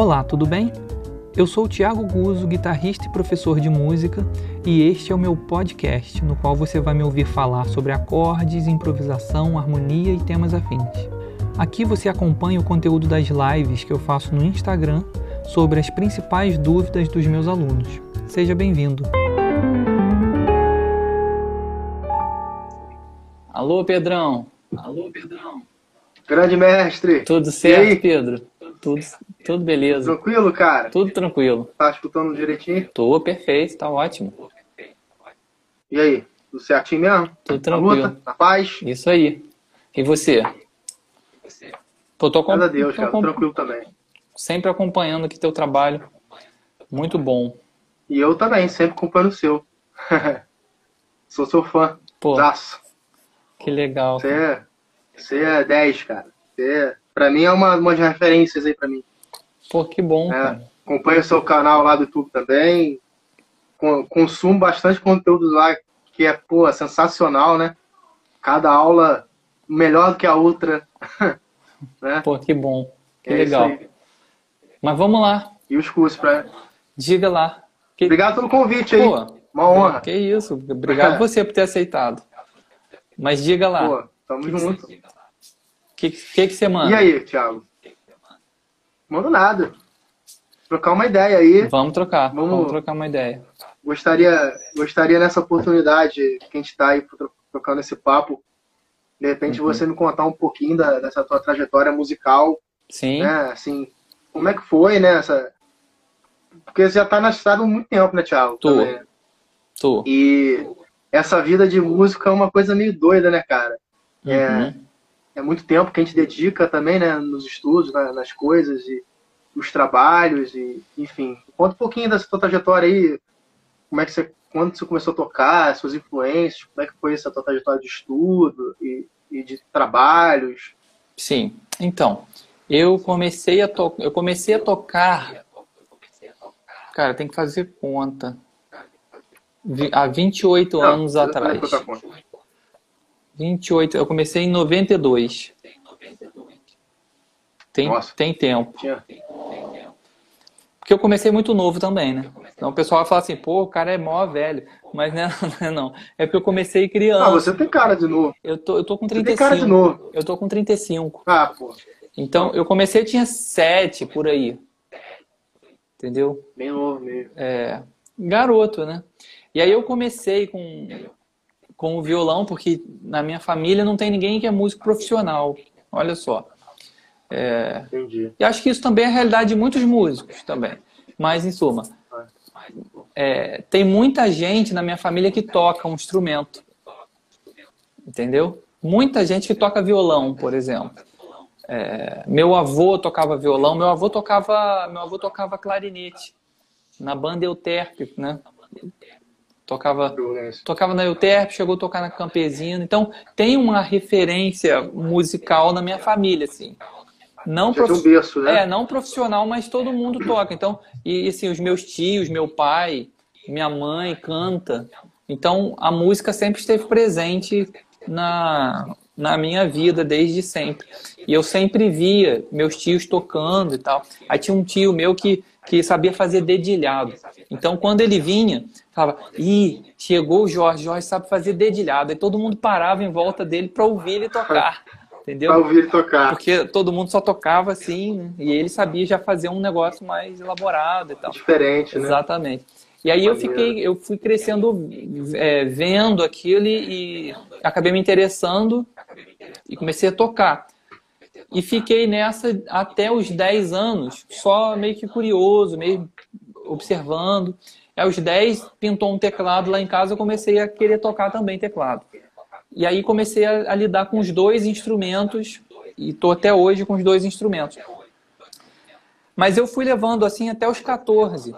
Olá, tudo bem? Eu sou o Thiago Guzzo, guitarrista e professor de música, e este é o meu podcast, no qual você vai me ouvir falar sobre acordes, improvisação, harmonia e temas afins. Aqui você acompanha o conteúdo das lives que eu faço no Instagram sobre as principais dúvidas dos meus alunos. Seja bem-vindo! Alô, Pedrão! Alô, Pedrão! Grande mestre! Tudo certo, Pedro? Tudo, tudo beleza. Tranquilo, cara? Tudo tranquilo. Tá escutando direitinho? Tô perfeito, tá ótimo. E aí? Tudo certinho mesmo? Tudo tranquilo. Na luta? Na paz? Isso aí. E você? Tô, tô, Graças a Deus, cara. Tranquilo também. sempre acompanhando aqui teu trabalho. Muito bom. E eu também, sempre acompanhando o seu. Sou seu fã. Pô, Zaço. que legal. Você é, você é 10, cara. Você é, pra mim é uma, umas referências aí pra mim. Pô, que bom, É, acompanho o seu canal lá do YouTube também. Con- Consumo bastante conteúdo lá que é, pô, sensacional, né? Cada aula melhor do que a outra. né? Pô, que bom. Que É legal. Mas vamos lá. E os cursos pra. Diga lá. Que... Obrigado pelo convite aí. Pô, Uma honra. que isso. Obrigado você por ter aceitado. Mas diga lá. Pô, tamo junto. O que, que, que você manda? E aí, Thiago? Mando nada. Trocar uma ideia aí. Vamos trocar. Vamos- Vamos trocar uma ideia. Gostaria, gostaria nessa oportunidade que a gente está aí tro- trocando esse papo, de repente Uhum. você me contar um pouquinho da- dessa tua trajetória musical, Sim. né? Assim, como é que foi, né? Essa... Porque você já está na estrada há muito tempo, né, Thiago? Tô. Também. Tô. E essa vida de música é uma coisa meio doida, né, cara? É, Uhum. é muito tempo que a gente dedica também, né, nos estudos, na- nas coisas e os trabalhos e, enfim. Conta um pouquinho dessa tua trajetória aí, como é que você, quando você começou a tocar, suas influências, como é que foi essa tua trajetória de estudo e, e de trabalhos. Sim. Então, eu comecei a to... eu comecei a tocar. Cara, tem que fazer conta. Há 28 anos Não, atrás. Outra conta. 28, eu comecei em 92. Tem, Nossa. tem tempo. Tinha. Porque eu comecei muito novo também, né? Então o pessoal fala assim, pô, o cara é mó velho. Mas não, não, é não. É porque eu comecei criança. Ah, você tem cara de novo. Eu tô, eu tô com Você tem 35. cara de novo. Eu tô com 35. Ah, pô, Então eu comecei, eu tinha 7 por aí. Entendeu? bem novo mesmo. É, garoto, né? E aí eu comecei com, com o violão, porque na minha família não tem ninguém que é músico profissional. Olha só. Entendi. E acho que isso também é a realidade de muitos músicos também. Mas, em suma, é, tem muita gente na minha família que toca um instrumento. Entendeu? Muita gente que toca violão, por exemplo. É, meu avô tocava violão, meu avô tocava, meu avô tocava clarinete na banda Euterpe, né? Tocava tocava na Euterpe, chegou a tocar na Campesina. Então, tem uma referência musical na minha família, assim. Não um prof- berço, né? é, não profissional, mas todo mundo toca. Então, e assim, os meus tios, meu pai, minha mãe canta. Então, a música sempre esteve presente na, na minha vida desde sempre. E eu sempre via meus tios tocando e tal. Aí tinha um tio meu que, que sabia fazer dedilhado. Então, quando ele vinha, falava: Ih, chegou o Jorge, Jorge sabe fazer dedilhado. Aí todo mundo parava em volta dele para ouvir ele tocar. Entendeu? Pra ouvir ele tocar. Porque todo mundo só tocava assim, né? E ele sabia já fazer um negócio mais elaborado e tal. Diferente, né? Exatamente. E aí eu fiquei, eu fui crescendo é, vendo aquilo e, e acabei me interessando e comecei a tocar. E fiquei nessa até os 10 anos, só meio que curioso, meio observando. Aos 10 pintou um teclado lá em casa, eu comecei a querer tocar também teclado. E aí comecei a, a lidar com os dois instrumentos e estou até hoje com os dois instrumentos. Mas eu fui levando assim até os 14,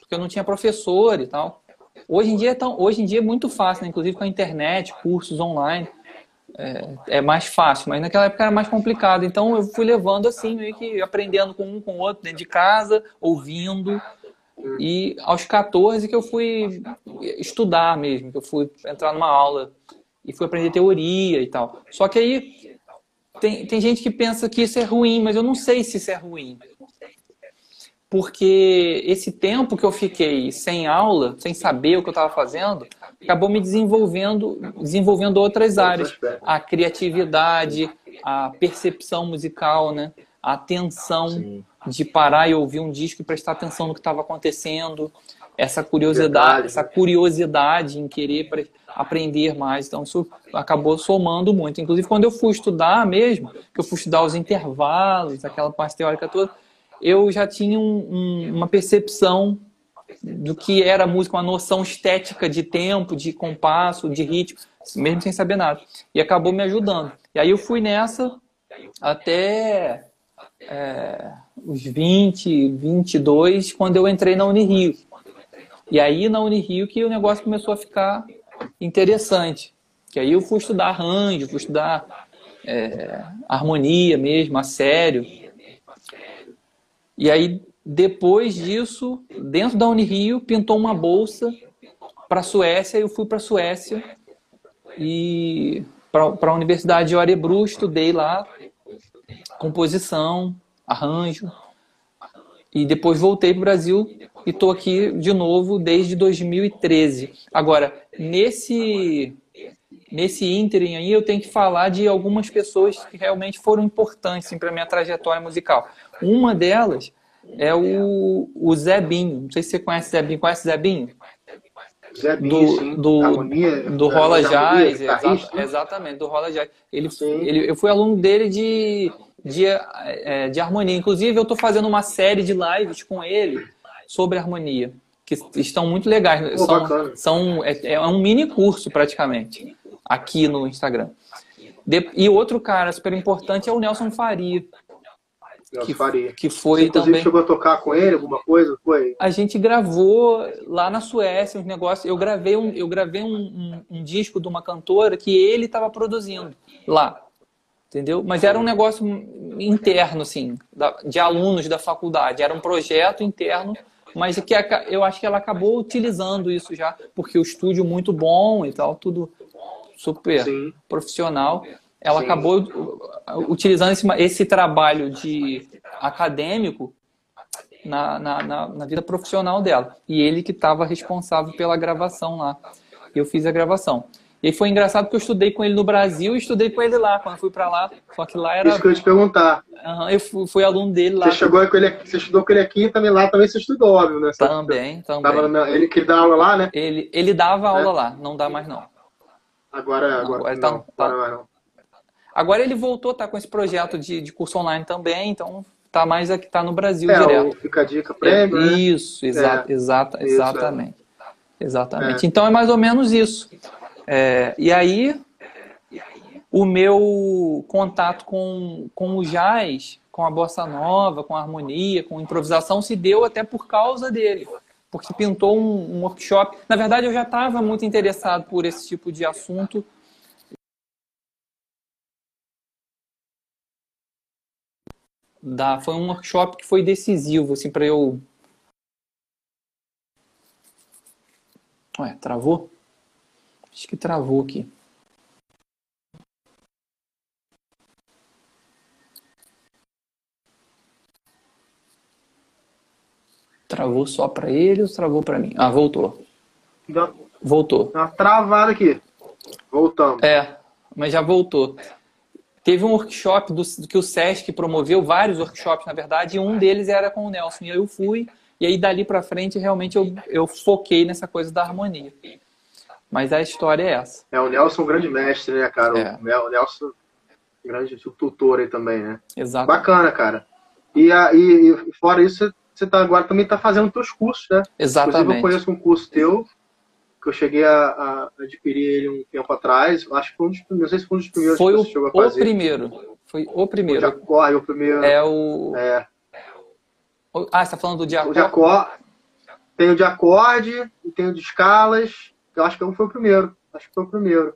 porque eu não tinha professor e tal. Hoje em dia é, tão, hoje em dia é muito fácil, né? inclusive com a internet, cursos online, é, é mais fácil, mas naquela época era mais complicado. Então eu fui levando assim, meio que aprendendo com um com o outro dentro de casa, ouvindo. E aos 14 que eu fui estudar mesmo, que eu fui entrar numa aula e fui aprender teoria e tal. Só que aí tem, tem gente que pensa que isso é ruim, mas eu não sei se isso é ruim. porque esse tempo que eu fiquei sem aula, sem saber o que eu estava fazendo, acabou me desenvolvendo, desenvolvendo outras áreas, a criatividade, a percepção musical, né? a atenção Sim. De parar e ouvir um disco e prestar atenção no que estava acontecendo, essa curiosidade, Verdade. essa curiosidade em querer aprender mais. Então, isso acabou somando muito. Inclusive, quando eu fui estudar mesmo, que eu fui estudar os intervalos, aquela parte teórica toda, eu já tinha um, um, uma percepção do que era música, uma noção estética de tempo, de compasso, de ritmo, mesmo sem saber nada. E acabou me ajudando. E aí eu fui nessa até é, os 20, 22, quando eu entrei na Unirio. E aí na Unirio que o negócio começou a ficar interessante. Que aí eu fui estudar arranjo, fui estudar é, harmonia mesmo, a sério. E aí, depois disso, dentro da Unirio, pintou uma bolsa para a Suécia. Eu fui para a Suécia e para a Universidade de Örebro, estudei lá composição, arranjo. E depois voltei para o Brasil e estou aqui de novo desde 2013. Agora, nesse nesse ínterim aí, eu tenho que falar de algumas pessoas que realmente foram importantes assim, para a minha trajetória musical. Uma delas é o, o Zé Binho. Não sei se você conhece Zé Binho. Conhece Zé Binho? Zé Binho, do, sim. Do, harmonia, do Rola Jazz, exatamente, do Rola Jazz. Ele, ele, eu fui aluno dele de, de, é, de harmonia. Inclusive, eu estou fazendo uma série de lives com ele sobre harmonia, que estão muito legais. Pô, são, são, é, é um mini curso, praticamente, aqui no Instagram. De, e outro cara super importante é o Nelson Faria. Que, Faria. que foi Você, também. chegou a tocar com ele alguma coisa? Foi? A gente gravou lá na Suécia uns negócios. Eu gravei um, eu gravei um, um, um disco de uma cantora que ele estava produzindo lá entendeu? Mas era um negócio interno, assim, de alunos da faculdade. Era um projeto interno, mas que eu acho que ela acabou utilizando isso já, porque o estúdio muito bom e tal, tudo super Sim. profissional. Ela Sim. acabou utilizando esse, esse trabalho de acadêmico na, na, na, na vida profissional dela. E ele que estava responsável pela gravação lá. Eu fiz a gravação. E foi engraçado porque eu estudei com ele no Brasil e estudei com ele lá, quando fui para lá. Só que lá era. Isso que eu ia te perguntar. Uhum, eu fui, fui, aluno dele lá. Você, chegou com ele aqui, você estudou com ele aqui e também lá também você estudou, óbvio, né? Também, também. Tava ele que dá aula lá, né? Ele, ele dava aula é. lá, não dá mais não. Agora, agora, agora, tá, não, tá, agora não. Agora ele voltou, tá com esse projeto de, de curso online também, então tá mais aqui, tá no Brasil é, direto. Fica a dica prêmio, é, Isso, exa é. exata, exatamente. Exatamente. Então é mais ou menos isso. É, e aí, o meu contato com, com o jazz, com a bossa nova, com a harmonia, com a improvisação, se deu até por causa dele. Porque pintou um, um workshop. Na verdade, eu já estava muito interessado por esse tipo de assunto. Da, foi um workshop que foi decisivo assim, para eu. Ué, travou? Acho que travou aqui. Travou só para ele ou travou para mim? Ah, voltou. Voltou. Tá travado aqui. Voltamos. É, mas já voltou. Teve um workshop do, que o SESC promoveu, vários workshops, na verdade, e um deles era com o Nelson. E eu fui, e aí dali para frente, realmente, eu, eu foquei nessa coisa da harmonia. Mas a história é essa. É, o Nelson é um grande mestre, né, cara? É. O Nelson, grande tutor aí também, né? Exato. Bacana, cara. E, a, e, e fora isso, você tá, agora também está fazendo teus cursos, né? Exatamente. Inclusive, eu conheço um curso teu, que eu cheguei a, a adquirir ele um tempo atrás. Acho que foi um dos primeiros, não sei se foi um dos primeiros foi que você chegou a fazer. o primeiro. Foi o primeiro. O de acorde, o primeiro. É o... É. Ah, você está falando do de acorde? O acorde. Tem o de acorde tem o de escalas eu acho que não foi o primeiro. Acho que foi o primeiro.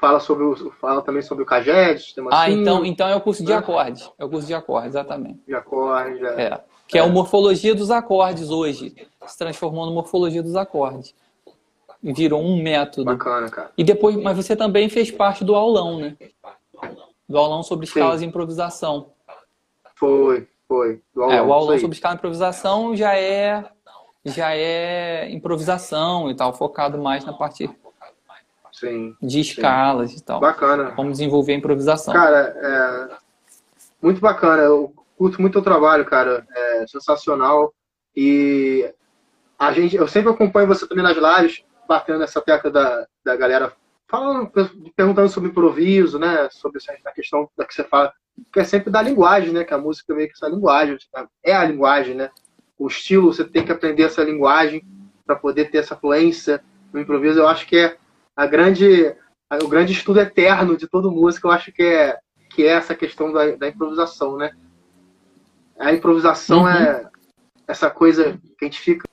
Fala, sobre o, fala também sobre o CAGED, sistema Ah, então, então é o curso de né? acordes. É o curso de acordes, exatamente. De acordes, é. é. Que é. é o Morfologia dos Acordes hoje. Se transformou no Morfologia dos Acordes. Virou um método. Bacana, cara. E depois, mas você também fez parte do aulão, né? Do aulão sobre escalas Sim. e improvisação. Foi. Foi. Do aulão, é, o aulão sobre escala e improvisação já é já é improvisação e tal, focado mais na parte sim, de escalas sim. e tal. Bacana. Como desenvolver a improvisação. Cara, é muito bacana. Eu curto muito o trabalho, cara. É sensacional. E a gente, eu sempre acompanho você também nas lives, batendo nessa tecla da, da galera falando, perguntando sobre improviso, né? Sobre a questão da que você fala, que é sempre da linguagem, né? Que a música meio que essa linguagem, é a linguagem, né? O estilo, você tem que aprender essa linguagem para poder ter essa fluência no improviso. Eu acho que é a grande, o grande estudo eterno de todo músico. Eu acho que é que é essa questão da, da improvisação, né? A improvisação uhum. é essa coisa que a gente fica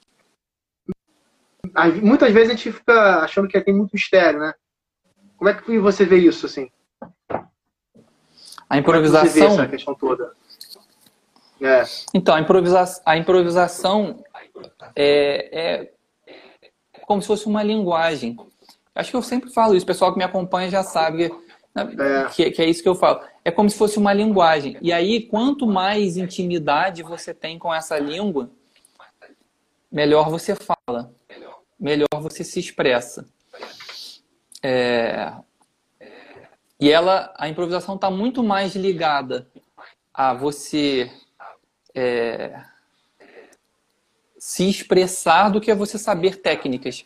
muitas vezes a gente fica achando que tem muito mistério, né? Como é que você vê isso, assim? A improvisação. Como é que você vê essa questão toda? É. Então, a, improvisa... a improvisação é, é como se fosse uma linguagem. Acho que eu sempre falo isso, o pessoal que me acompanha já sabe é. Que, que, é isso que eu falo. É como se fosse uma linguagem. E aí, quanto mais intimidade você tem com essa língua, melhor você fala, melhor você se expressa. É... E ela, a improvisação está muito mais ligada a você é... se expressar do que a você saber técnicas.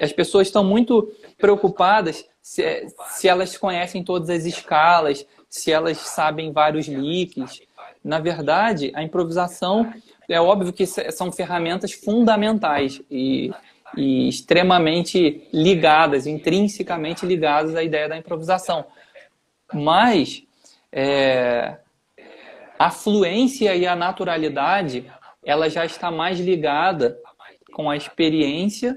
As pessoas estão muito preocupadas se, se elas conhecem todas as escalas, se elas sabem vários licks. Na verdade, a improvisação é óbvio que são ferramentas fundamentais e e extremamente ligadas, intrinsecamente ligadas à ideia da improvisação. Mas é, a fluência e a naturalidade ela já está mais ligada com a experiência,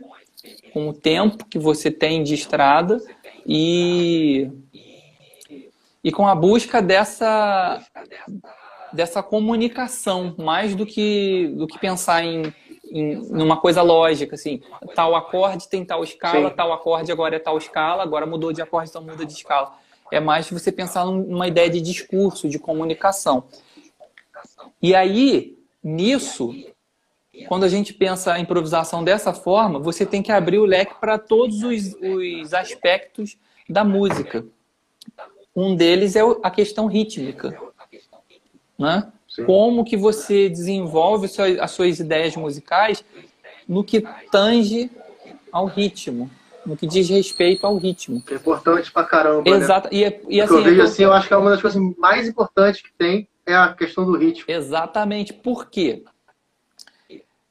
com o tempo que você tem de estrada e, e com a busca dessa, dessa comunicação, mais do que, do que pensar em em numa coisa lógica, assim, tal acorde tem tal escala, Sim. tal acorde agora é tal escala, agora mudou de acorde, então muda de escala. É mais você pensar numa ideia de discurso, de comunicação. E aí, nisso, quando a gente pensa a improvisação dessa forma, você tem que abrir o leque para todos os, os aspectos da música. Um deles é a questão rítmica. Né? Sim. Como que você desenvolve as suas ideias musicais no que tange ao ritmo, no que diz respeito ao ritmo. É importante pra caramba. Exato. Né? E, é, e assim, eu vejo assim, eu acho que é uma das coisas mais importantes que tem é a questão do ritmo. Exatamente. Por quê?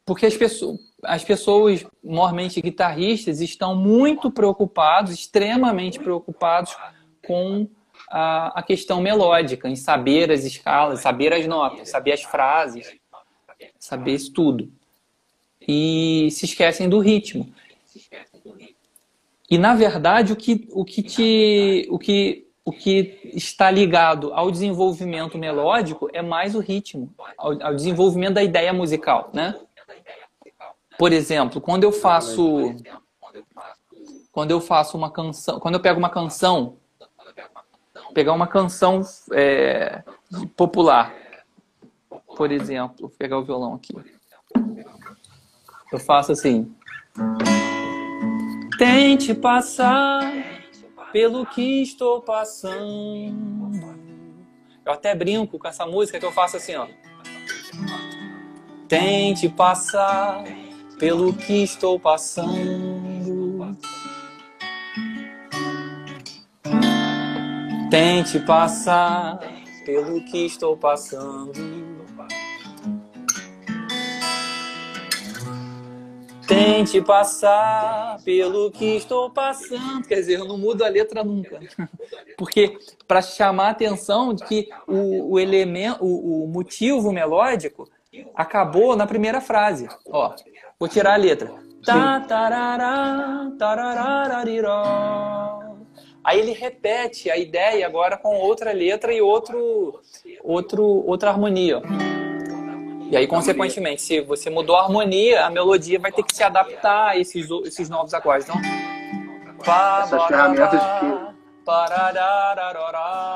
Porque as pessoas, as pessoas, normalmente guitarristas, estão muito preocupados, extremamente preocupados com a, a questão melódica, em saber as escalas, saber as notas, saber as frases, saber isso tudo. E se esquecem do ritmo. E na verdade o que, o que te o que o que está ligado ao desenvolvimento melódico é mais o ritmo, ao, ao desenvolvimento da ideia musical, né? Por exemplo, quando eu faço quando eu faço uma canção, quando eu pego uma canção pegar uma canção é, popular, por exemplo, vou pegar o violão aqui. Eu faço assim. Tente passar pelo que estou passando. Eu até brinco com essa música que eu faço assim, ó. Tente passar pelo que estou passando. Tente passar pelo que estou passando. Tente passar pelo que estou passando. Quer dizer, eu não mudo a letra nunca. Porque para chamar a atenção de que o, o elemento, o, o, motivo melódico acabou na primeira frase. Ó, vou tirar a letra. Tá, tarará, Aí ele repete a ideia agora com outra letra e outro, outro, outra harmonia. E aí, consequentemente, se você mudou a harmonia, a melodia vai ter que se adaptar a esses, esses novos acordes. Então, Essas ferramentas que...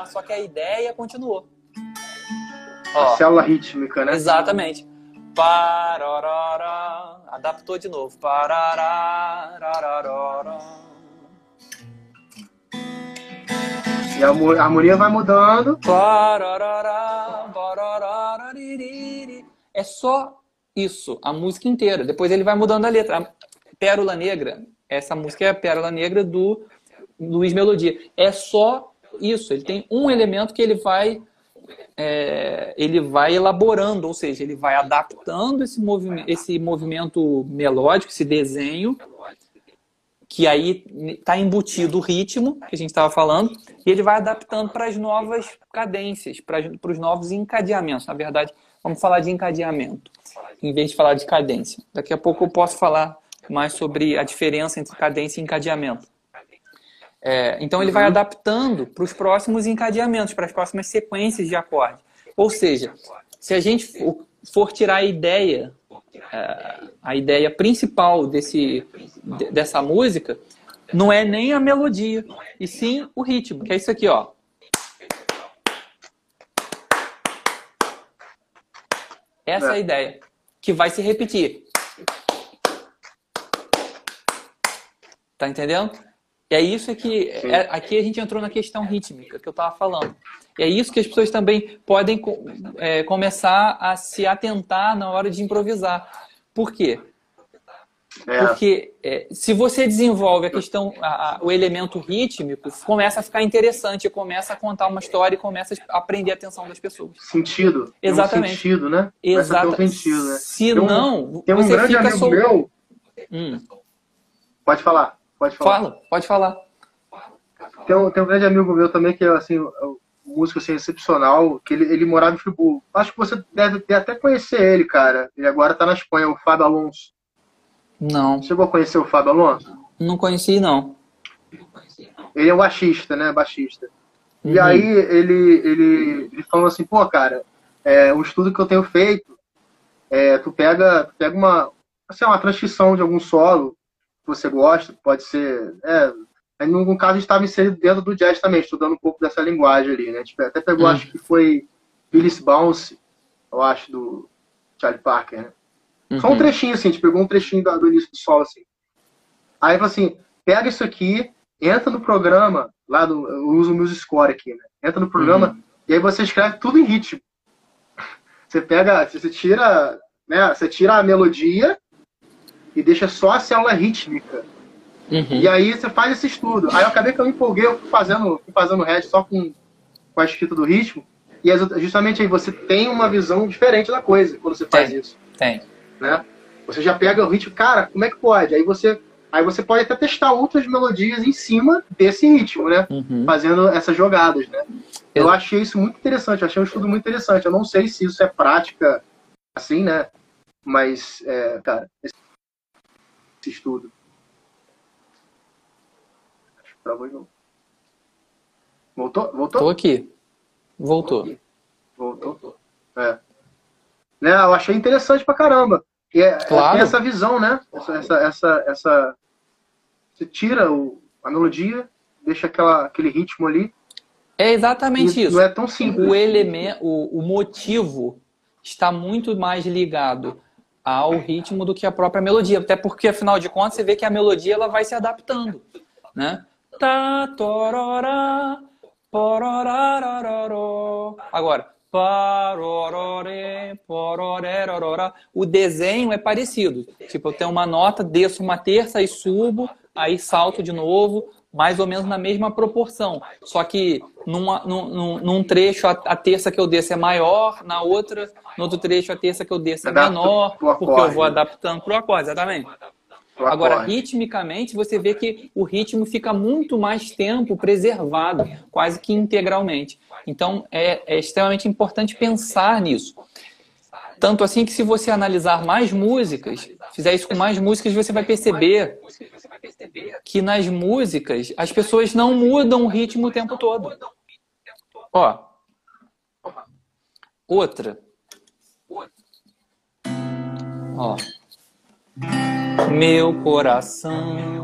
Só que a ideia continuou. Ó, célula rítmica, né? Exatamente. Adaptou de novo. E a harmonia vai mudando. É só isso, a música inteira. Depois ele vai mudando a letra. Pérola Negra, essa música é a Pérola Negra do Luiz Melodia. É só isso. Ele tem um elemento que ele vai é, ele vai elaborando, ou seja, ele vai adaptando esse, movi esse movimento melódico, esse desenho, que aí está embutido o ritmo que a gente estava falando, e ele vai adaptando para as novas cadências, para os novos encadeamentos. Na verdade, vamos falar de encadeamento, em vez de falar de cadência. Daqui a pouco eu posso falar mais sobre a diferença entre cadência e encadeamento. É, então ele vai uhum. adaptando para os próximos encadeamentos, para as próximas sequências de acorde. Ou seja, se a gente for tirar a ideia, é, a ideia principal desse, dessa música, não é nem a melodia, e sim o ritmo, que é isso aqui, ó. Essa é a é. ideia, que vai se repetir. Tá entendendo? E é isso que é, aqui a gente entrou na questão rítmica que eu estava falando. E é isso que as pessoas também podem é, começar a se atentar na hora de improvisar. Por quê? É. Porque é, se você desenvolve a questão, a, a, o elemento rítmico, começa a ficar interessante, começa a contar uma história e começa a aprender a atenção das pessoas. Sentido. Exatamente. Um sentido, né? Exato. Um sentido, né? Se tem um, não, tem um você grande fica amigo sol... meu. Hum. Pode falar. Pode falar. Fala, pode falar. Tem um, tem um grande amigo meu também que é assim, um músico assim, excepcional, que ele, ele morava em Friburgo. Acho que você deve até conhecer ele, cara. Ele agora tá na Espanha, o Fábio Alonso. Não. Chegou a conhecer o Fábio Alonso? Não conheci, não. Ele é um baixista, né? Baixista. Uhum. E aí ele, ele, ele falou assim, pô, cara, é, um estudo que eu tenho feito, é, tu pega, tu pega uma, assim, uma transcrição de algum solo que você gosta, pode ser. É, no caso, estava inserido dentro do jazz também, estudando um pouco dessa linguagem ali, né? Tipo, até pegou, hum. acho que foi Phyllis Bounce, eu acho, do Charlie Parker, né? Uhum. Só um trechinho, assim, a gente pegou um trechinho do, do início do solo, assim. Aí falou assim: pega isso aqui, entra no programa, lá do. Eu uso o Music Score aqui, né? Entra no programa uhum. e aí você escreve tudo em ritmo. Você pega, você tira, né? Você tira a melodia e deixa só a célula rítmica. Uhum. E aí você faz esse estudo. Aí eu acabei que eu me empolguei, eu fui fazendo, fui fazendo red só com, com a escrita do ritmo. E justamente aí você tem uma visão diferente da coisa quando você faz tem, isso. Tem. Né? Você já pega o ritmo, cara, como é que pode? Aí você, aí você pode até testar outras melodias em cima desse ritmo, né? Uhum. Fazendo essas jogadas, né? Eu... eu achei isso muito interessante, eu achei um estudo muito interessante. Eu não sei se isso é prática assim, né? Mas, é, cara, esse estudo. Acho que travou de novo. Voltou? Voltou? Tô aqui. Voltou. Voltou. É. Né, eu achei interessante pra caramba. E é, é claro. essa visão, né? Essa, essa, essa, essa... Você tira o, a melodia, deixa aquela, aquele ritmo ali. É exatamente isso. Não é tão simples. O elemento, o, o motivo está muito mais ligado ao ritmo do que a própria melodia. Até porque, afinal de contas, você vê que a melodia ela vai se adaptando. Né? Tá, tororá, Agora, o desenho é parecido. Tipo, eu tenho uma nota, desço uma terça e subo, aí salto de novo, mais ou menos na mesma proporção. Só que numa, num, num trecho a, a, terça que eu desço é maior, na outra, no outro trecho a terça que eu desço é menor, porque eu vou adaptando para o acorde, exatamente. Agora, ritmicamente, você vê que o ritmo fica muito mais tempo preservado, quase que integralmente. Então, é, é extremamente importante pensar nisso. Tanto assim que se você analisar mais músicas, fizer isso com mais músicas, você vai perceber que nas músicas as pessoas não mudam o ritmo o tempo todo. Ó. Outra. Ó. Meu coração.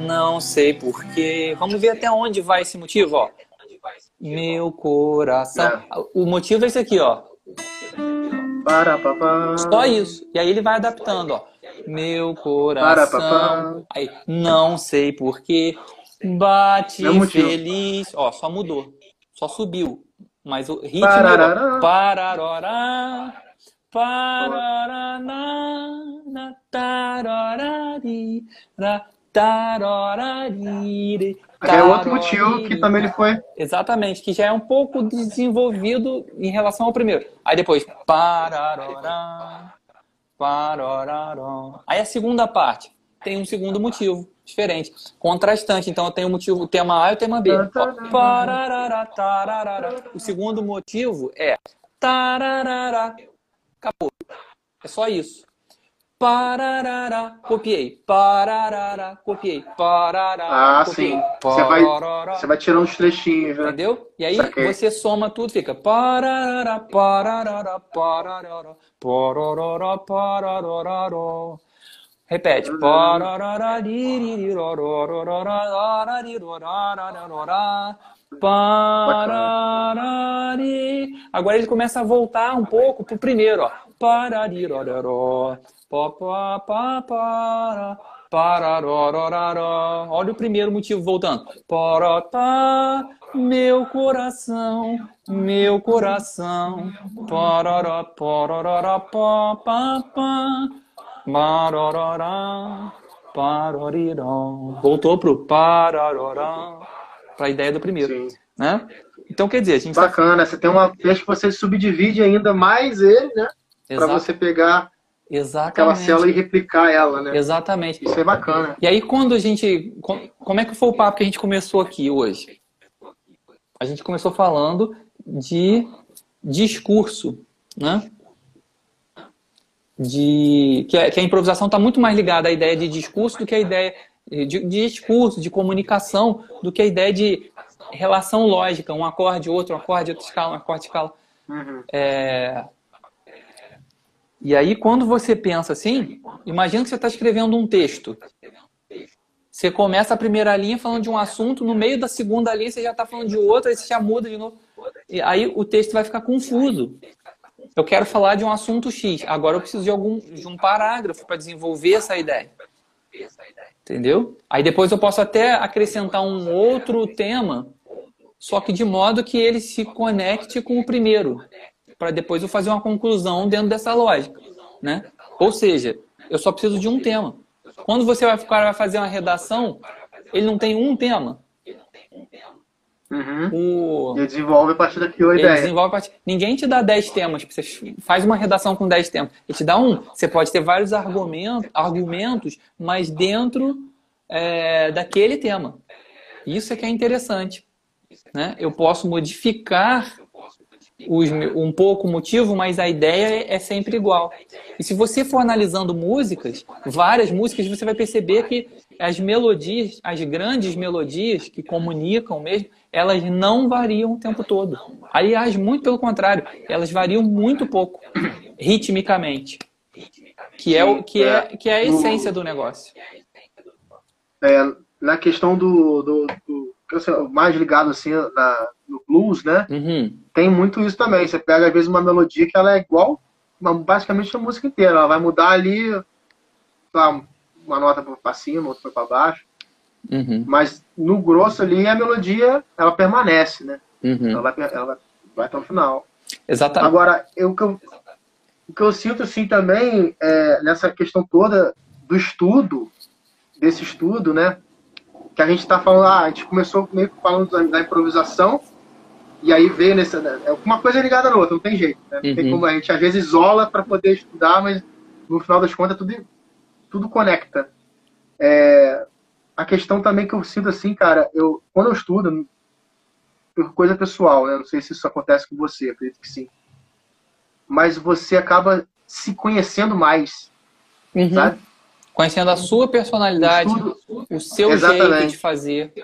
Não sei porquê. Vamos ver até onde vai esse motivo, ó. meu coração. O motivo é esse aqui, ó. Só isso. E aí ele vai adaptando, ó. Meu coração. Aí, não sei porquê. Bate feliz. Ó, só mudou. Só subiu. Mas o ritmo. Pararará. Pararará. Tararari. ra, tararari, Aí é outro motivo que também ele foi. Exatamente, que já é um pouco desenvolvido em relação ao primeiro. Aí depois, pararorá. Aí a segunda parte tem um segundo motivo diferente, contrastante. Então eu tenho o motivo, o tema A e o tema B. O segundo motivo é. Acabou. É só isso. Pararará, copiei. Pararará, copiei. Pararará, Ah, copiei. sim. Você vai, você vai tirando os trechinhos, né? Entendeu? E aí Saquei. você soma tudo, fica pararara, pararara, pararara, pararara, pararara. Repete. Pararara. Agora ele começa a voltar um pouco pro primeiro, ó. Pá, pá, pá, para, pararorororó. Olha o primeiro motivo voltando. Porotá, meu coração, meu coração. Pororó, pororó, pá, pá, pá. Marororá, paroriró. Voltou pro pararorá, pra ideia do primeiro, Sim. né? Então, quer dizer, a gente tá... Bacana. Você tem uma que você subdivide ainda mais ele, né? Pra Exa- você pegar aquela Exatamente. célula e replicar ela, né? Exatamente. Isso é bacana. E aí, quando a gente. com- Como é que foi o papo que a gente começou aqui hoje? A gente começou falando de discurso, né? De, que, a, que a improvisação está muito mais ligada à ideia de discurso do que a ideia de, de discurso, de comunicação, do que a ideia de relação lógica, um acorde, outro acorde, outra escala, um acorde, escala. Uhum. É, E aí, quando você pensa assim, imagina que você está escrevendo um texto. Você começa a primeira linha falando de um assunto, no meio da segunda linha você já está falando de outro, aí você já muda de novo. E aí o texto vai ficar confuso. Eu quero falar de um assunto X, agora eu preciso de, algum, de um parágrafo para desenvolver essa ideia. Entendeu? Aí depois eu posso até acrescentar um outro tema, só que de modo que ele se conecte com o primeiro, para depois eu fazer uma conclusão dentro dessa lógica, né? Ou seja, eu só preciso de um tema. Quando você vai, vai fazer uma redação, ele não tem um tema. Uhum. O... E desenvolve a partir daquilo a Ele ideia. desenvolve a partir... Ninguém te dá 10 temas. Você faz uma redação com 10 temas. Ele te dá um. Você pode ter vários argumentos, argumentos mas dentro é, daquele tema. Isso é que é interessante. Né? Eu posso modificar os, um pouco o motivo, mas a ideia é sempre igual. E se você for analisando músicas, várias músicas, você vai perceber que as melodias, as grandes melodias que comunicam mesmo, elas não variam o tempo todo. Aliás, muito pelo contrário, elas variam muito pouco, ritmicamente. Que é, o, que é, que é a essência do negócio. É, na questão do, do, do mais ligado assim na, no blues, né? Uhum. Tem muito isso também. Você pega às vezes uma melodia que ela é igual, basicamente a música inteira. Ela vai mudar ali, lá, uma nota para cima, outra para baixo. Uhum. Mas no grosso ali a melodia ela permanece, né? Uhum. Ela, vai, ela vai até o final. Exatamente. Agora, eu, o, que eu, o que eu sinto assim também é, nessa questão toda do estudo, desse estudo, né? Que a gente está falando, ah, a gente começou meio que falando da, da improvisação, e aí veio nessa. É uma coisa ligada na outra, não tem jeito. Né? Não tem Uhum. como a gente às vezes isola para poder estudar, mas no final das contas tudo, tudo conecta. É, a questão também que eu sinto assim, cara, eu, quando eu estudo, por coisa pessoal, né? Não sei se isso acontece com você, acredito que sim. Mas você acaba se conhecendo mais, Uhum. sabe? Conhecendo a sua personalidade, Estudo- o seu Exatamente. jeito de fazer.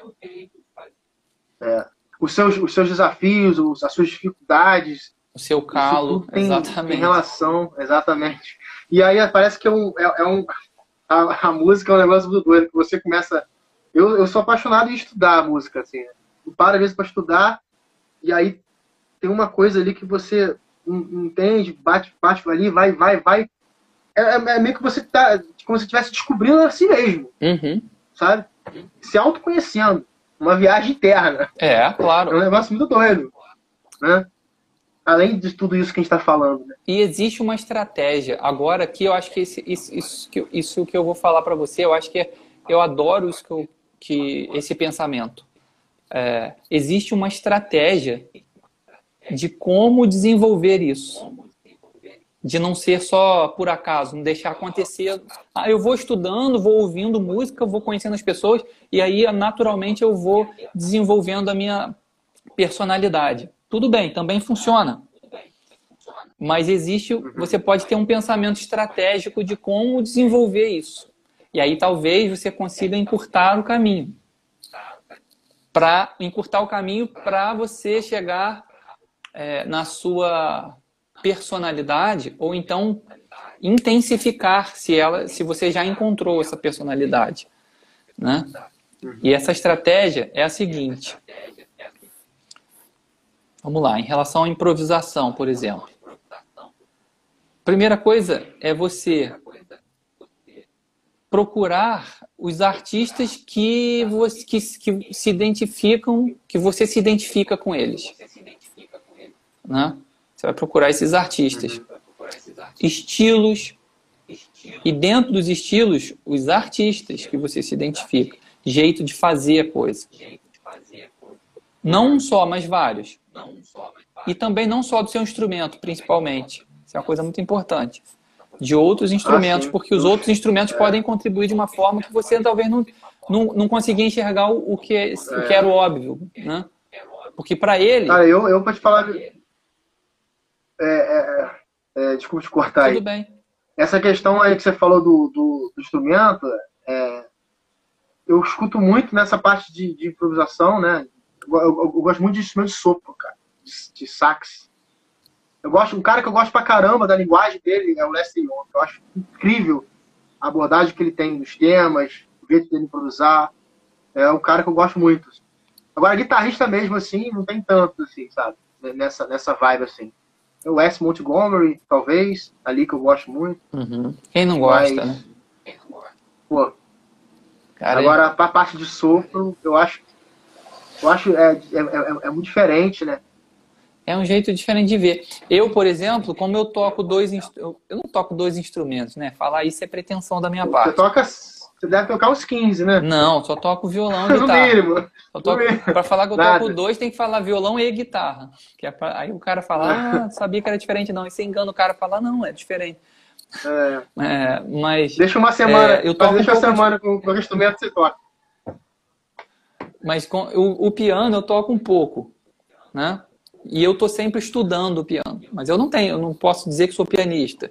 Os seus, os seus desafios, os- as suas dificuldades, O seu calo, tem, exatamente. tem relação, exatamente. E aí parece que é um, é, é um a, a música é um negócio muito doido, que você começa. Eu, eu sou apaixonado em estudar a música, assim. Eu paro às vezes para estudar e aí tem uma coisa ali que você entende, bate, bate ali, vai, vai, vai. É, é, é meio que você tá, como se estivesse descobrindo a si mesmo, uhum. sabe? Se autoconhecendo. Uma viagem interna. É, claro. É um negócio muito doido, né? Além de tudo isso que a gente está falando. Né? E existe uma estratégia. Agora aqui eu acho que esse, isso, isso, que, isso que eu vou falar para você, eu acho que é, eu adoro isso que, eu, que esse pensamento. É, existe uma estratégia de como desenvolver isso. De não ser só por acaso, não deixar acontecer. Ah, eu vou estudando, vou ouvindo música, vou conhecendo as pessoas, e aí naturalmente eu vou desenvolvendo a minha personalidade. Tudo bem, também funciona. Mas existe, você pode ter um pensamento estratégico de como desenvolver isso. E aí talvez você consiga encurtar o caminho. Para encurtar o caminho para você chegar é, na sua personalidade ou então intensificar se ela se você já encontrou essa personalidade, né? E essa estratégia é a seguinte: Vamos lá, em relação à improvisação, por exemplo. Primeira coisa é você procurar os artistas que, você, que, que se identificam, que você se identifica com eles. Né? Você vai procurar esses artistas. Estilos. E dentro dos estilos, os artistas que você se identifica. Jeito de fazer a coisa. Não um só, mas vários. E também não só do seu instrumento, principalmente. Isso é uma coisa muito importante. De outros instrumentos, ah, porque os outros instrumentos é. podem contribuir de uma forma que você talvez não, não, não conseguia enxergar o, que, é, o que era o óbvio, né? Porque para ele... Cara, eu, eu para te falar... É, é, é, desculpa te cortar Tudo aí. bem. Essa questão aí que você falou do, do, do instrumento, é, eu escuto muito nessa parte de, de improvisação, né? Eu, eu, eu, gosto muito de instrumento de sopro, cara. De, de, sax. Eu gosto, um cara que eu gosto pra caramba da linguagem dele é o Leslie Young. Eu acho incrível a abordagem que ele tem nos temas, o jeito dele improvisar. É um cara que eu gosto muito. Agora, guitarrista mesmo, assim, não tem tanto, assim, sabe? Nessa, nessa vibe, assim. O Wes Montgomery, talvez, ali que eu gosto muito. Uhum. Quem não gosta, Mas, né? Pô. Cara, Agora, pra parte de sopro, eu acho eu acho é, é, é, é, muito diferente, né? É um jeito diferente de ver. Eu, por exemplo, como eu toco dois eu não toco dois instrumentos, né? Falar isso é pretensão da minha parte. Você toca você deve tocar uns 15, né? Não, só toco violão e guitarra. No mínimo. Toco, pra falar que eu Nada. toco dois, tem que falar violão e guitarra. Que é pra, aí o cara fala, ah, sabia que era diferente, não. E você engana o cara fala, não, é diferente. É. É, mas. Deixa uma semana. É, eu toco deixa um uma semana de... com o instrumento você toca mas com, o, o, piano eu toco um pouco, né? E eu tô sempre estudando o piano, mas eu não tenho, eu não posso dizer que sou pianista,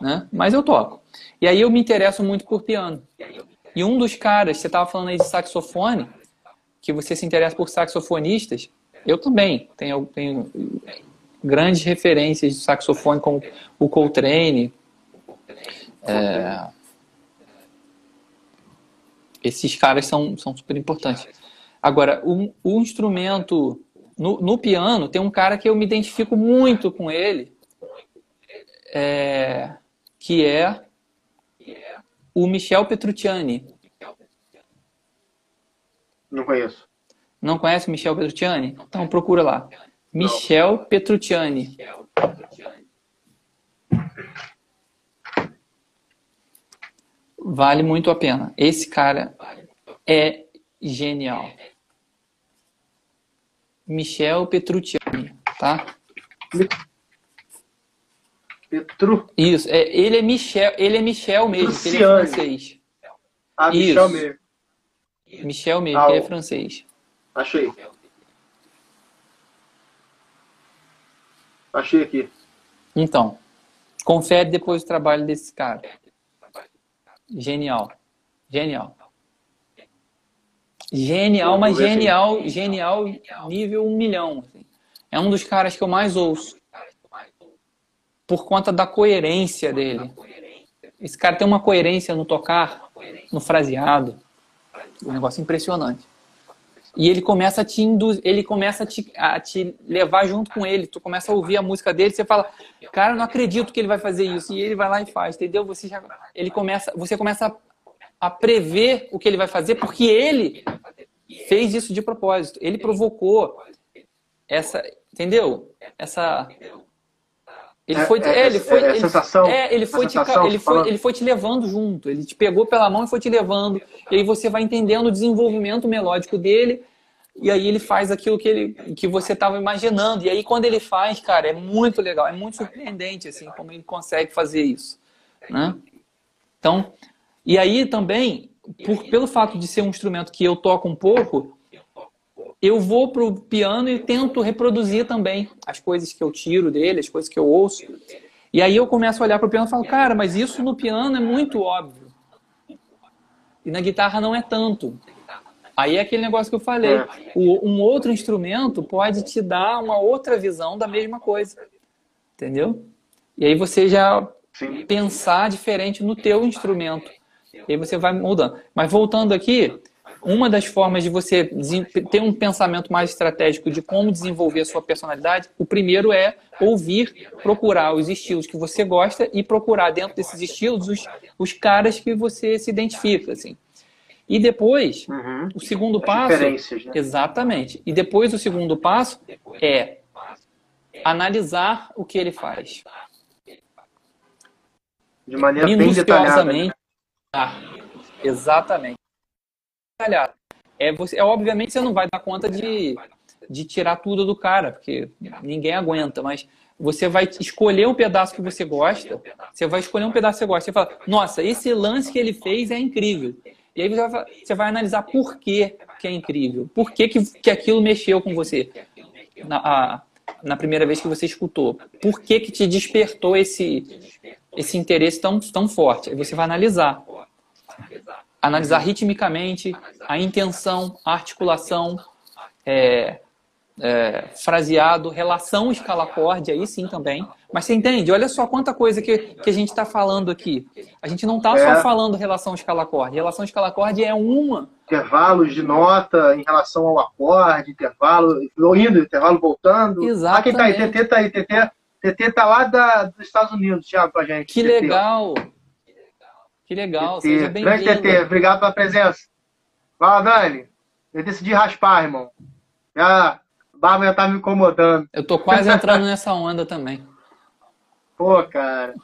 né? Mas eu toco. E aí eu me interesso muito por piano. E um dos caras, você estava falando aí de saxofone, que você se interessa por saxofonistas, eu também tenho, tenho grandes referências de saxofone como o Coltrane. É, esses caras são, são super importantes. Agora, o, instrumento no, no, piano tem um cara que eu me identifico muito com ele, é, que é o Michel Petrucciani. Não conheço. Não conhece o Michel Petrucciani? Então procura lá. Michel Petrucciani. Vale muito a pena. Esse cara é genial. Michel Petrucciani, tá? Petru. Isso, é, ele é Michel, ele é Michel mesmo, ele é francês. Ah, Isso. Michel mesmo. Michel mesmo, ah, ele é francês. Achei. Achei aqui. Então, confere depois o trabalho desse cara. Genial. Genial. Genial, mas genial, genial nível um milhão. Assim. É um dos caras que eu mais ouço. Por conta da coerência dele. Esse cara tem uma coerência no tocar, no fraseado. Um negócio impressionante. E ele começa a te induzir, ele começa a te, a te levar junto com ele. Tu começa a ouvir a música dele, você fala, cara, não acredito que ele vai fazer isso. E ele vai lá e faz, entendeu? Você já, ele começa, você começa a, a prever o que ele vai fazer, porque ele fez isso de propósito. Ele provocou essa, entendeu? Essa ele foi, é, é, ele foi, é, ele, sensação, é, ele foi, te, ele foi, ele foi te levando junto. Ele te pegou pela mão e foi te levando. E aí você vai entendendo o desenvolvimento melódico dele. E aí ele faz aquilo que ele, que você estava imaginando. E aí quando ele faz, cara, é muito legal, é muito surpreendente assim como ele consegue fazer isso, né? Então, e aí também, por, pelo fato de ser um instrumento que eu toco um pouco, eu vou para o piano e tento reproduzir também as coisas que eu tiro dele, as coisas que eu ouço. E aí eu começo a olhar para o piano e falo, cara, mas isso no piano é muito óbvio. E na guitarra não é tanto. Aí é aquele negócio que eu falei. É. O, um outro instrumento pode te dar uma outra visão da mesma coisa. Entendeu? E aí você já Sim. pensar diferente no teu instrumento. E aí você vai mudando. Mas voltando aqui, uma das formas de você ter um pensamento mais estratégico de como desenvolver a sua personalidade, o primeiro é ouvir, procurar os estilos que você gosta e procurar dentro desses estilos os, os caras que você se identifica, assim. E depois, uhum. o segundo passo. Né? Exatamente. E depois o segundo passo é analisar o que ele faz. De maneira bem detalhada. Né? Ah, exatamente detalhado. É, você, é, obviamente você não vai dar conta de, de tirar tudo do cara, porque ninguém aguenta, mas você vai escolher um pedaço que você gosta, você vai escolher um pedaço que você gosta, você fala, nossa, esse lance que ele fez é incrível. E aí você vai, você vai analisar por que, que é incrível, por que, que, que aquilo mexeu com você na, a, na primeira vez que você escutou, por que, que te despertou esse, esse interesse tão, tão forte. Aí você vai analisar analisar ritmicamente a intenção, a articulação, é, é, fraseado, relação escala-acorde, aí sim também. Mas você entende? Olha só quanta coisa que, que a gente está falando aqui. A gente não está é. só falando relação escala-acorde. Relação escala-acorde é uma. Intervalos de nota em relação ao acorde, intervalo indo, intervalo voltando. Exatamente. Ah, quem tá aí? TT tá aí. TT, TT tá lá da, dos Estados Unidos, Thiago, com a gente. Que TT. legal. Que legal, TT. seja bem-vindo. Grande TT, obrigado pela presença. Fala, Dani. Eu decidi raspar, irmão. Já, a barba já tá me incomodando. Eu tô quase entrando nessa onda também. Pô, cara.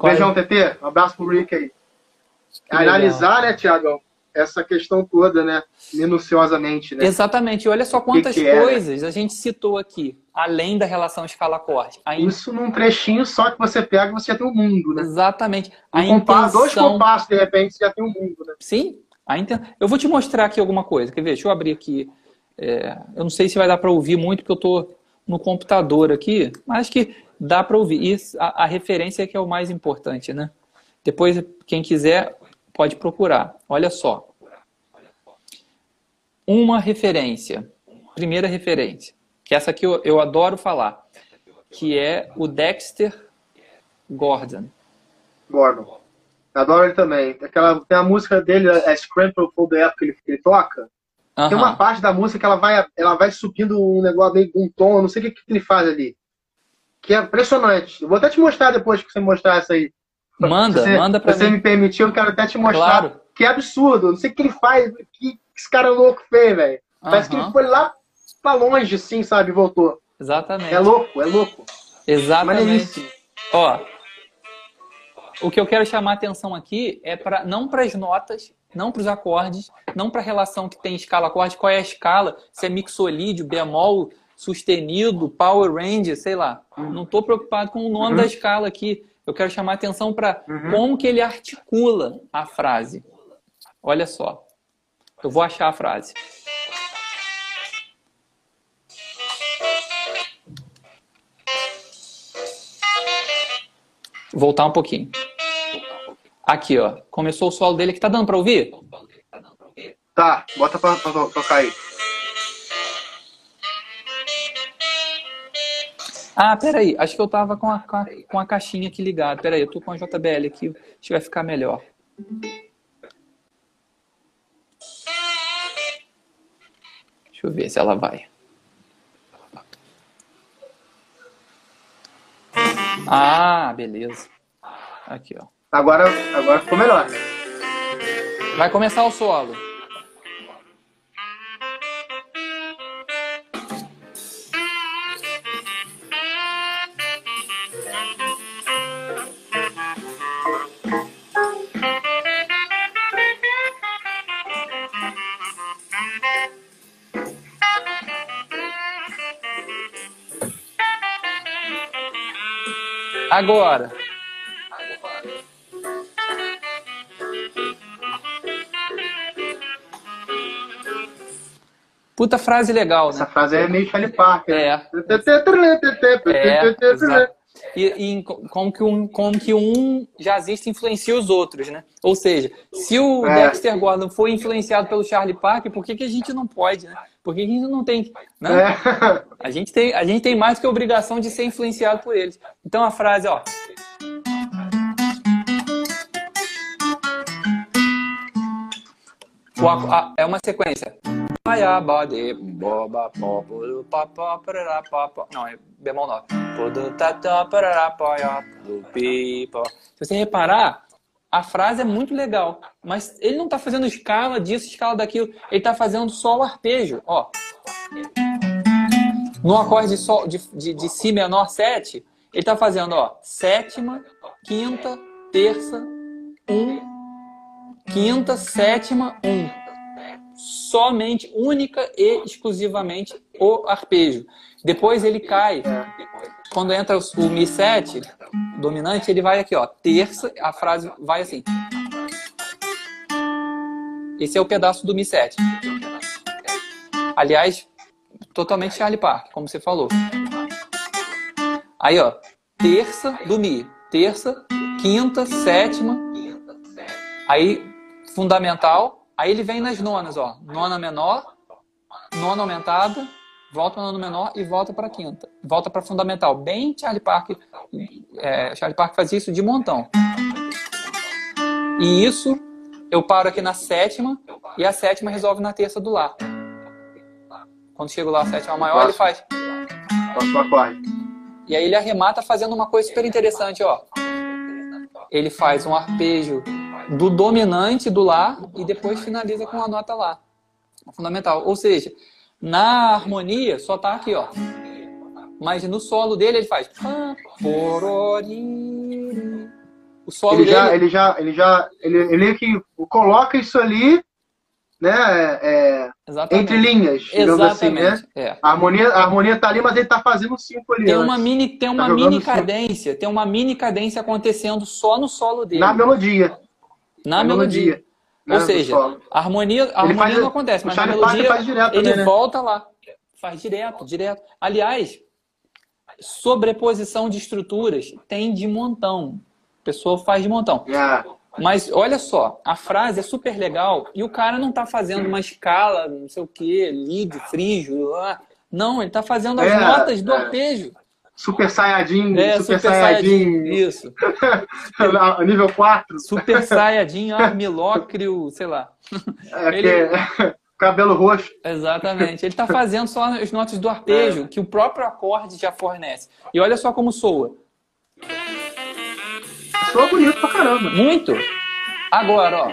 Quase... Beijão, TT. Um abraço pro Rick aí. Que Analisar, legal. né, Tiagão? essa questão toda, né? Minuciosamente, né? Exatamente. E olha só quantas que que é, né? coisas a gente citou aqui, além da relação escala-acorde. Isso num trechinho só que você pega, você já tem o um mundo, né? Exatamente. A um intenção... Dois compassos, de repente, você já tem o um mundo, né? Sim. A inten... Eu vou te mostrar aqui alguma coisa. Quer ver? Deixa eu abrir aqui. É... Eu não sei se vai dar para ouvir muito, porque eu estou no computador aqui, mas acho que dá para ouvir. E a, a referência é que é o mais importante, né? Depois, quem quiser, pode procurar. Olha só uma referência, primeira referência, que essa aqui eu, eu adoro falar, que é o Dexter Gordon. Gordon. Adoro ele também. Aquela, tem a música dele, é Scramble for the App, que ele, que ele toca. Uh -huh. Tem uma parte da música que ela vai, ela vai subindo um negócio meio um tom, não sei o que, que ele faz ali. Que é impressionante. Eu vou até te mostrar depois que você mostrar essa aí. Manda, você, manda pra você mim. me permitiu, eu quero até te mostrar. Claro. Que é absurdo. Não sei o que ele faz, que esse cara louco fez, velho. Parece que ele foi lá pra longe, assim, sabe? Voltou. Exatamente. É louco, é louco. Exatamente. Ó, o que eu quero chamar a atenção aqui é para não para as notas, não para os acordes, não para a relação que tem escala-acorde, qual é a escala, se é mixolídio, bemol, sustenido, power range, sei lá. Uhum. Não estou preocupado com o nome uhum. da escala aqui. Eu quero chamar a atenção para uhum. como que ele articula a frase. Olha só. Eu vou achar a frase. Voltar um pouquinho. Aqui, ó. Começou o solo dele que tá dando para ouvir? Tá, bota pra, pra tocar aí. Ah, peraí. Acho que eu tava com a, com a, com a caixinha aqui ligada. Peraí, eu tô com a JBL aqui. Acho que vai ficar melhor. Deixa eu ver se ela vai. Ah, beleza. Aqui, ó. Agora, agora ficou melhor. Vai começar o solo. Agora. Puta frase legal, né? Essa frase é meio Charlie Parker. É. é e, e, como, que um, como que um jazzista influencia os outros, né? Ou seja, se o é. Dexter Gordon foi influenciado pelo Charlie Parker, por que, que a gente não pode, né? Por que a gente não tem, né? É. A, gente tem, a gente tem mais que a obrigação de ser influenciado por eles. Então a frase, ó... é uma sequência. Não, é bemol 9. Se você reparar, a frase é muito legal, mas ele não está fazendo escala disso, escala daquilo. Ele está fazendo só o arpejo. Ó. No acorde de, sol, de, de, de Si menor 7, ele está fazendo ó, sétima, quinta, terça, um, quinta, sétima, um somente, única e exclusivamente o arpejo. Depois ele cai. Quando entra o Mi 7 dominante, ele vai aqui, ó. Terça, a frase vai assim. Esse é o pedaço do Mi 7. Aliás, totalmente Charlie Park, como você falou. Aí, ó. Terça do Mi. Terça, quinta, sétima. Aí, fundamental, Aí ele vem nas nonas, ó. Nona menor, nona aumentada, volta para nona menor e volta para quinta. Volta para fundamental. Bem Charlie Park. É, Charlie Park fazia isso de montão. E isso eu paro aqui na sétima e a sétima resolve na terça do Lá. Quando chego lá, a sétima maior, ele faz. E aí ele arremata fazendo uma coisa super interessante, ó. Ele faz um arpejo do dominante do Lá e depois finaliza com a nota Lá. Fundamental. Ou seja, na harmonia só tá aqui, ó. Mas no solo dele ele faz. O solo ele dele... já, ele já, ele já, ele, ele que coloca isso ali, né? É, entre linhas, digamos Exatamente. assim, né? É. A harmonia, a harmonia tá ali, mas ele tá fazendo cinco ali. Tem uma mini, tem uma tá mini cadência, tem uma mini cadência acontecendo só no solo dele. Na melodia na melodia. melodia. Ou né, seja, a harmonia, a harmonia faz, não acontece, mas na melodia direto, ele né? volta lá. Faz direto, direto. Aliás, sobreposição de estruturas tem de montão. A pessoa faz de montão. É. Mas olha só, a frase é super legal e o cara não está fazendo uma escala, não sei o que, lead, frígio. Não, ele está fazendo as é, notas do é. arpejo. Super Saiyajin, é, Super, Super Saiyajin. Isso. nível 4. Super Saiyajin, Armilócrio, sei lá. É, ele... é... Cabelo roxo. Exatamente. Ele está fazendo só as notas do arpejo, é. que o próprio acorde já fornece. E olha só como soa. Soa bonito pra caramba. Muito. Agora, ó.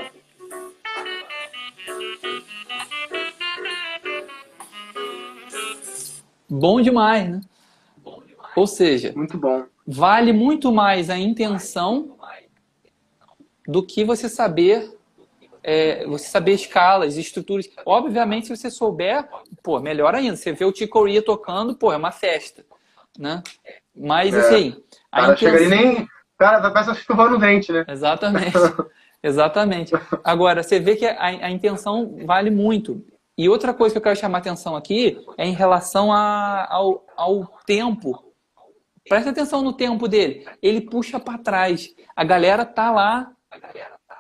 Bom demais, né? Ou seja, muito bom. Vale muito mais a intenção do que você saber é, você saber escalas, estruturas. Obviamente, se você souber, pô, melhor ainda. Você vê o Ticoria tocando, pô, é uma festa, né? Mas, é. assim... A cara, intenção... chega ali nem... Cara, parece escovando o dente, né? Exatamente. Exatamente. Agora, você vê que a, a, intenção vale muito. E outra coisa que eu quero chamar atenção aqui é em relação a, ao, ao tempo Presta atenção no tempo dele. Ele puxa para trás. A galera tá lá.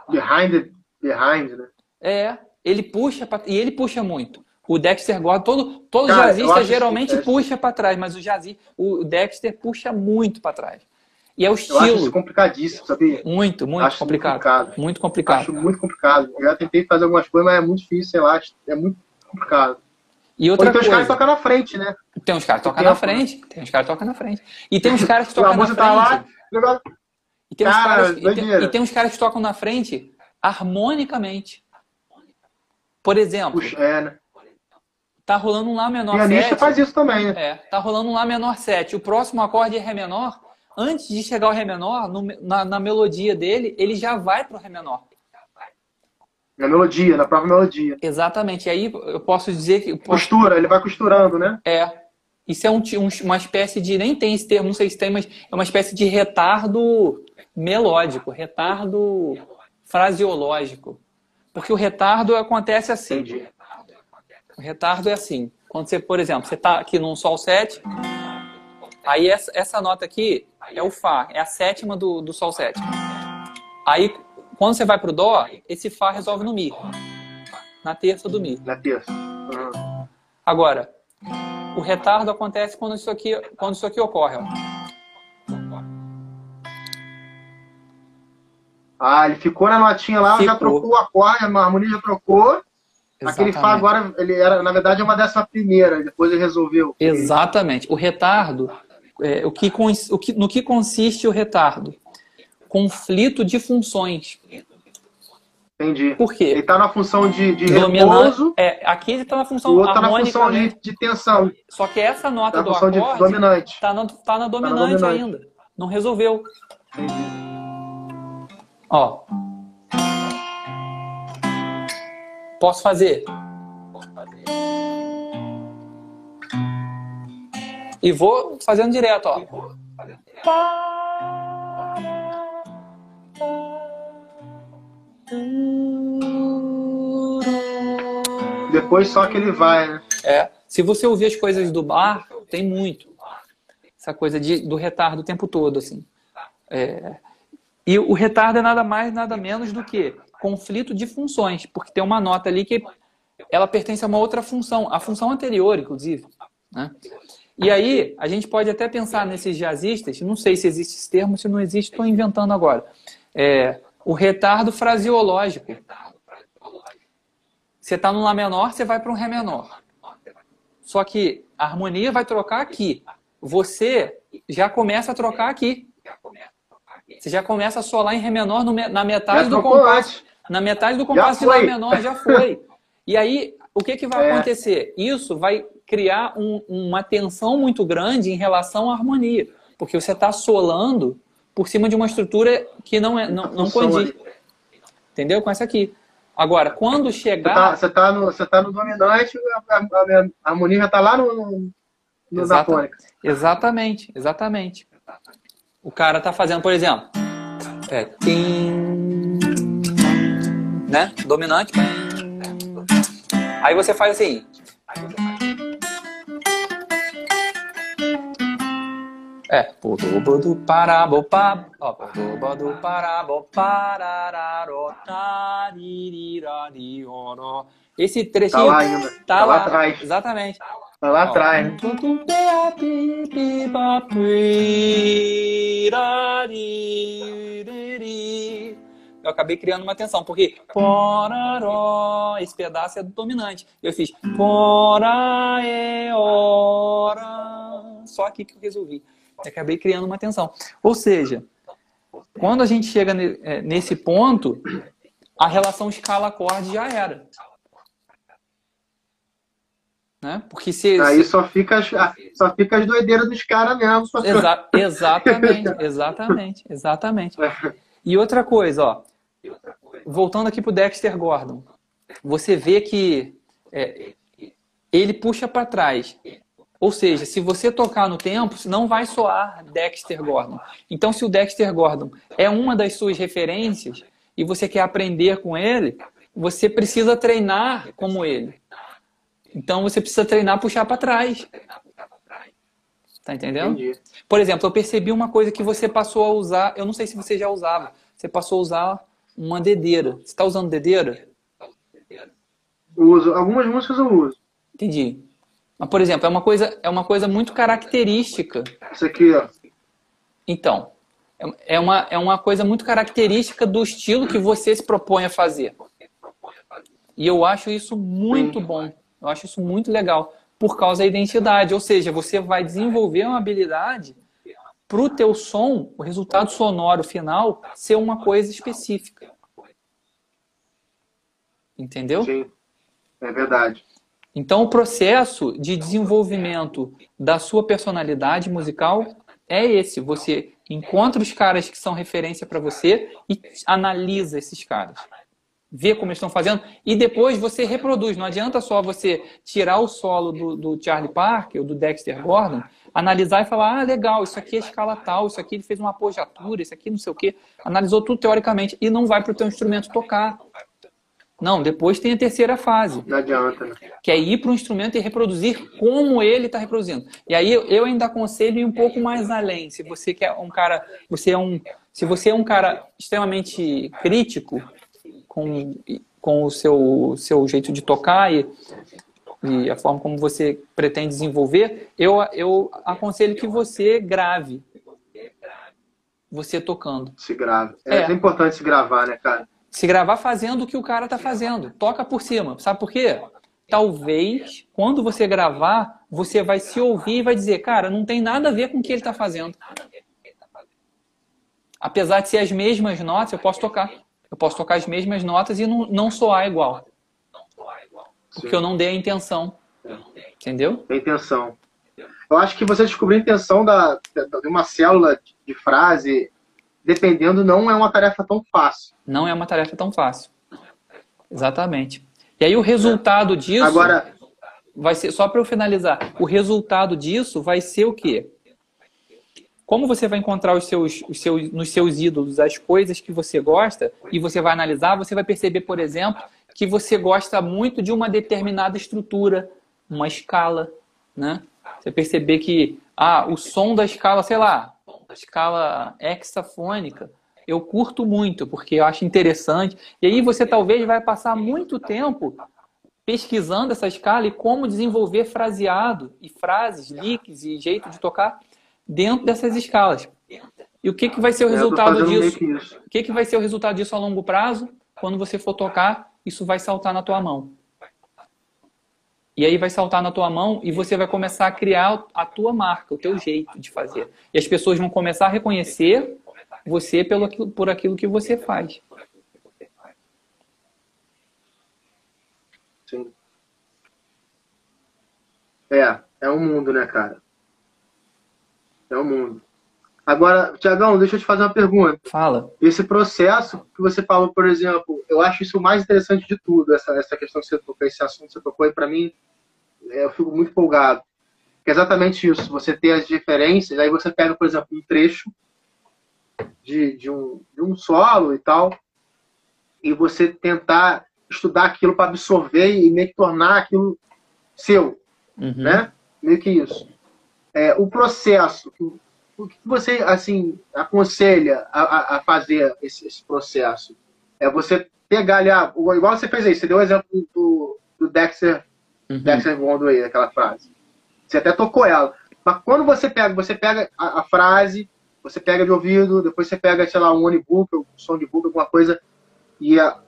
Behind, behind, né? É, ele puxa pra... e ele puxa muito. O Dexter Gordon, todo, todo Cara, jazzista geralmente puxa para trás, mas o jazz, o Dexter puxa muito para trás. E é o estilo. Eu acho isso complicadíssimo, sabia? Muito, muito acho complicado. Muito complicado. Muito complicado. Acho muito complicado. Eu já tentei fazer algumas coisas, mas é muito difícil, sei lá, é muito complicado. E outra Ou então coisa, os caras tocam na frente, né? tem uns caras que tocam tempo, na frente, tem uns caras que tocam na frente. E tem uns caras que tocam na frente. tá lá, E tem, uns Cara, caras, e, tem, e tem uns caras que tocam na frente harmonicamente. Por exemplo, puxa, é, né? tá rolando um Lá menor Pianista 7. faz isso também, né? É, tá rolando um Lá menor 7. O próximo acorde é Ré menor. Antes de chegar ao Ré menor, no- na, na melodia dele, ele já vai pro Ré menor. Na melodia, na própria melodia. Exatamente. E aí eu posso dizer que. posso- Costura, ele vai costurando, né? É. Isso é um- uma espécie de. Nem tem esse termo, não sei se tem, mas é uma espécie de retardo melódico, retardo fraseológico. Porque o retardo acontece assim. Entendi. O retardo é assim. Quando você, por exemplo, você está aqui num Sol 7, aí essa, essa nota aqui é o Fá, é a sétima do, do Sol 7. Aí, quando você vai pro Dó, esse Fá resolve no Mi. Na terça do Mi. Na terça. Uhum. Agora, o retardo acontece quando isso aqui, quando isso aqui ocorre. Ó. Ah, ele ficou na notinha lá, já Ficou. trocou o acorde, a harmonia já trocou. Aquele Fá Exatamente. agora, ele era, na verdade, é uma décima primeira, depois ele resolveu. Exatamente. O retardo, é, o que, o que- no que consiste o retardo? Conflito de funções. Entendi. Por Ele quê? tá na função de, de repouso, É, aqui ele está na o função outro tá na função de, de tensão, Só que essa nota tá na do função de acorde dominante. está na, tá na dominante dominante. ainda. Não resolveu. Entendi. Ó. Posso fazer? E vou fazendo direto, ó. Depois só que ele vai, né? É. Se você ouvir as coisas do bar, tem muito. Essa coisa de, do retardo o tempo todo, assim. É, E o retardo é nada mais, nada menos do que conflito de funções, porque tem uma nota ali que ela pertence a uma outra função, a função anterior, inclusive. Né? E aí, a gente pode até pensar nesses jazzistas, não sei se existe esse termo, se não existe, estou inventando agora. É, o retardo fraseológico. Você está no Lá menor, você vai para um Ré menor. Só que a harmonia vai trocar aqui. Você já começa a trocar aqui. Você já começa a solar em Ré menor no me- na metade do compasso. Na metade do compasso de Lá menor já foi. E aí, o que, que vai É. acontecer? Isso vai criar um- uma tensão muito grande em relação à harmonia. Porque você está solando por cima de uma estrutura que não, é, não, não condiz. Entendeu? Com essa aqui. Agora, quando Você chegar. tá, você tá no, você tá no dominante, a, a- a- harmonia já tá lá no, no, Exata-. Exatamente, exatamente. O cara tá fazendo, por exemplo, é, tim, né? Dominante. Aí você faz assim. É, podobo do parabo pa, ó, podobo do parabo parararo, taririririroró. Esse trechinho Tá lá ainda. tá Tá lá lá, atrás. exatamente. Tá lá atrás? Eu acabei criando uma tensão, porque poraró, esse pedaço é do dominante. Eu fiz pora é hora. Só aqui que eu resolvi. Eu acabei criando uma tensão. Ou seja, quando a gente chega eh, nesse ponto, a relação escala-acorde já era. Né? Porque se, Aí se- só fica, as, só fica as doideiras dos caras mesmo. Exa- exatamente, exatamente, exatamente. E outra coisa, ó, voltando aqui pro Dexter Gordon, você vê que é, ele puxa para trás. Ou seja, se você tocar no tempo, não vai soar Dexter Gordon. Então, se o Dexter Gordon é uma das suas referências e você quer aprender com ele, você precisa treinar como ele. Então, você precisa treinar puxar para trás. Tá entendendo? Entendi. Por exemplo, eu percebi uma coisa que você passou a usar, eu não sei se você já usava, você passou a usar uma dedeira. Você está usando dedeira? Uso. Algumas músicas eu uso. Entendi. Mas, por exemplo, é uma coisa, é uma coisa muito característica. Isso aqui, ó. Então, é- uma, é uma coisa muito característica do estilo que você se propõe a fazer. E eu acho isso muito Sim. bom. Eu acho isso muito legal, por causa da identidade. Ou seja, você vai desenvolver uma habilidade para o teu som, o resultado sonoro final, ser uma coisa específica. Entendeu? Sim, é verdade. Então, o processo de desenvolvimento da sua personalidade musical é esse. Você encontra os caras que são referência para você e analisa esses caras. Vê como eles estão fazendo e depois você reproduz. Não adianta só você tirar o solo do, do Charlie Parker ou do Dexter Gordon, analisar e falar: ah, legal, isso aqui é escala tal, isso aqui ele fez uma apogiatura, isso aqui não sei o quê. Analisou tudo teoricamente e não vai para o teu instrumento tocar. Não, depois tem a terceira fase. Não adianta, né? Que é ir para o instrumento e reproduzir como ele está reproduzindo. E aí eu ainda aconselho ir um pouco mais além. Se você quer um cara, você é um, se você é um cara extremamente crítico com, com o seu, seu jeito de tocar e, e a forma como você pretende desenvolver, eu, eu aconselho que você grave você tocando. Se grave. É, é importante se gravar, né, cara? Se gravar fazendo o que o cara tá fazendo. Toca por cima. Sabe por quê? Talvez, quando você gravar, você vai se ouvir e vai dizer, cara, não tem nada a ver com o que ele está fazendo. Apesar de ser as mesmas notas, eu posso tocar. Eu posso tocar as mesmas notas e não, não soar igual. Porque eu não dei a intenção. Entendeu? A intenção. Eu acho que você descobrir a intenção da, de uma célula de frase dependendo, não é uma tarefa tão fácil. Não é uma tarefa tão fácil. Exatamente. E aí o resultado disso. Agora. Vai ser, só para eu finalizar, o resultado disso vai ser o quê? Como você vai encontrar os seus, os seus, nos seus ídolos as coisas que você gosta e você vai analisar, você vai perceber, por exemplo, que você gosta muito de uma determinada estrutura, uma escala, né? Você perceber que ah, o som da escala, sei lá, escala hexafônica, eu curto muito, porque eu acho interessante. E aí você talvez vai passar muito tempo pesquisando essa escala e como desenvolver fraseado e frases, licks e jeito de tocar dentro dessas escalas. E o que, que vai ser o resultado disso? O que, que vai ser o resultado disso a longo prazo? Quando você for tocar, isso vai saltar na tua mão. E aí vai saltar na tua mão e você vai começar a criar a tua marca, o teu jeito de fazer. E as pessoas vão começar a reconhecer você pelo, por aquilo que você faz. Sim. É, é um mundo, né, cara? É um mundo. Agora, Tiagão, deixa eu te fazer uma pergunta. Fala. Esse processo que você falou, por exemplo, eu acho isso o mais interessante de tudo, essa, essa questão que você tocou, esse assunto que você tocou, e para mim, é, eu fico muito empolgado. Que é exatamente isso, você ter as diferenças, aí você pega, por exemplo, um trecho de, de, um, de um solo e tal, e você tentar estudar aquilo para absorver e meio que tornar aquilo seu, uhum. né? Meio que isso. É, o processo, o que você assim aconselha a, a fazer esse, esse, processo? É você pegar ali, ah, igual você fez aí, você deu o exemplo do, do Dexter, uhum. Dexter Gondway, aquela frase. Você até tocou ela. Mas quando você pega, você pega a, a frase, você pega de ouvido, depois você pega, sei lá, um onibook, um som de book, alguma coisa, e a,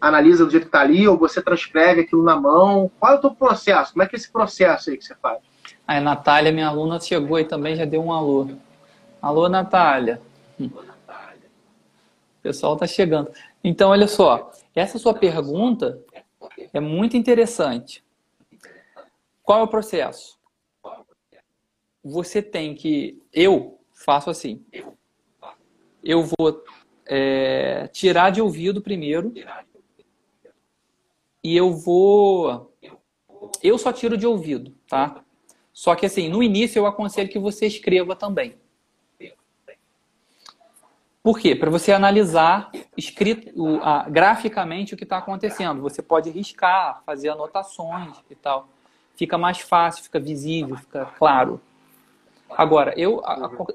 analisa do jeito que está ali, ou você transcreve aquilo na mão. Qual é o teu processo? Como é que é esse processo aí que você faz? A Natália, minha aluna, chegou e também já deu um alô. Alô, Natália. O pessoal está chegando. Então, olha só. Essa sua pergunta é muito interessante. Qual é o processo? Você tem que. Eu faço assim. Eu vou é, tirar de ouvido primeiro. E eu vou. Eu só tiro de ouvido, tá? Só que assim, no início eu aconselho que você escreva também. Por quê? Para você analisar escrito, a, graficamente o que está acontecendo. Você pode riscar, fazer anotações e tal. Fica mais fácil, fica visível, fica claro. Agora, eu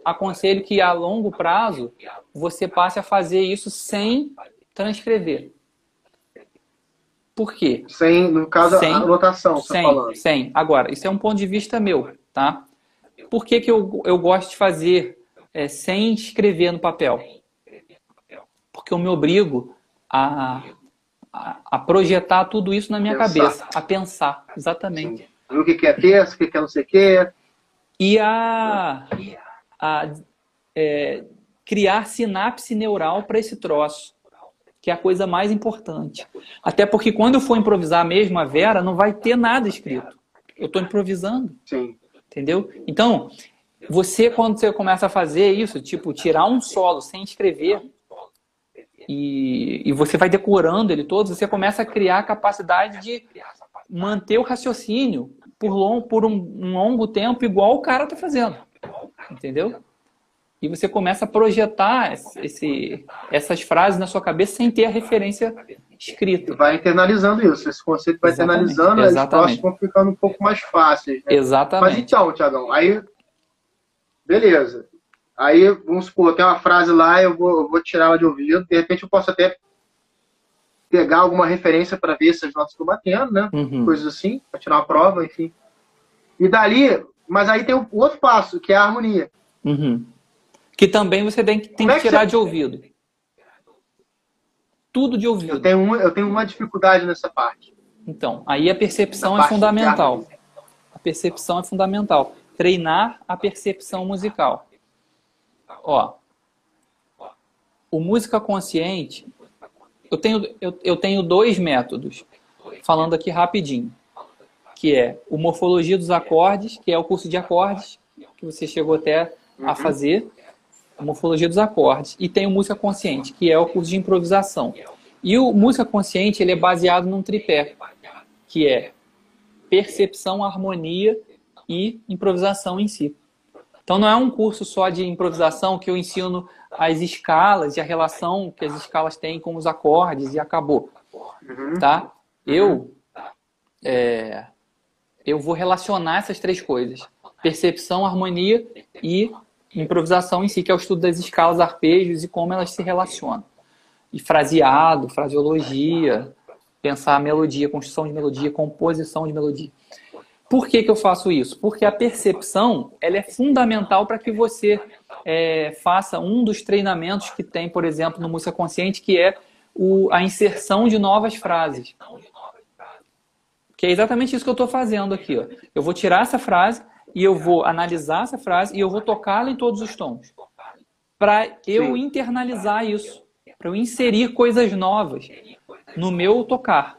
aconselho que a longo prazo você passe a fazer isso sem transcrever. Por quê? Sem, no caso, sem, a anotação, tá sem, falando. Sem. Agora, isso é um ponto de vista meu, tá? Por que, que eu, eu gosto de fazer é, sem escrever no papel? porque eu me obrigo a, a, a projetar tudo isso na minha pensar. cabeça, a pensar, exatamente. Sim. O que quer ter, o que quer não sei o quê. E a, a é, criar sinapse neural para esse troço, que é a coisa mais importante. Até porque quando eu for improvisar mesmo a Vera, não vai ter nada escrito. Eu estou improvisando. Sim. Entendeu? Então, você, quando você começa a fazer isso, tipo, tirar um solo sem escrever, e, e você vai decorando ele todo, você começa a criar a capacidade de manter o raciocínio por, long, por um, um longo tempo, igual o cara está fazendo. Entendeu? E você começa a projetar esse, essas frases na sua cabeça sem ter a referência escrita. Vai internalizando isso. Esse conceito vai Exatamente. internalizando, Exatamente. as vão ficando um pouco mais fáceis. Né? Exatamente. Mas então, Tiagão, aí. Beleza. Aí, vamos supor, tem uma frase lá, eu vou, eu vou tirar ela de ouvido. De repente, eu posso até pegar alguma referência para ver se as notas estão batendo, né? Uhum. Coisas assim, para tirar uma prova, enfim. E dali, mas aí tem o outro passo, que é a harmonia. Uhum. Que também você tem, tem que, é que tirar você... de ouvido. Tudo de ouvido. Eu tenho, uma, eu tenho uma dificuldade nessa parte. Então, aí a percepção é fundamental. A percepção é fundamental. Treinar a percepção musical. Ó, o música consciente, eu tenho, eu, eu tenho dois métodos, falando aqui rapidinho, que é o Morfologia dos Acordes, que é o curso de acordes, que você chegou até a uhum. fazer, a Morfologia dos Acordes, e tem o Música Consciente, que é o curso de improvisação. E o Música Consciente, ele é baseado num tripé, que é percepção, harmonia e improvisação em si. Então não é um curso só de improvisação que eu ensino as escalas e a relação que as escalas têm com os acordes e acabou, uhum. tá? Eu é, eu vou relacionar essas três coisas: percepção, harmonia e improvisação em si, que é o estudo das escalas, arpejos e como elas se relacionam. E fraseado, fraseologia, pensar a melodia, construção de melodia, composição de melodia. Por que, que eu faço isso? Porque a percepção ela é fundamental para que você é, faça um dos treinamentos que tem, por exemplo, no Música Consciente, que é o, a inserção de novas frases. Que é exatamente isso que eu estou fazendo aqui. Ó. Eu vou tirar essa frase e eu vou analisar essa frase e eu vou tocá-la em todos os tons. Para eu internalizar isso. Para eu inserir coisas novas no meu tocar.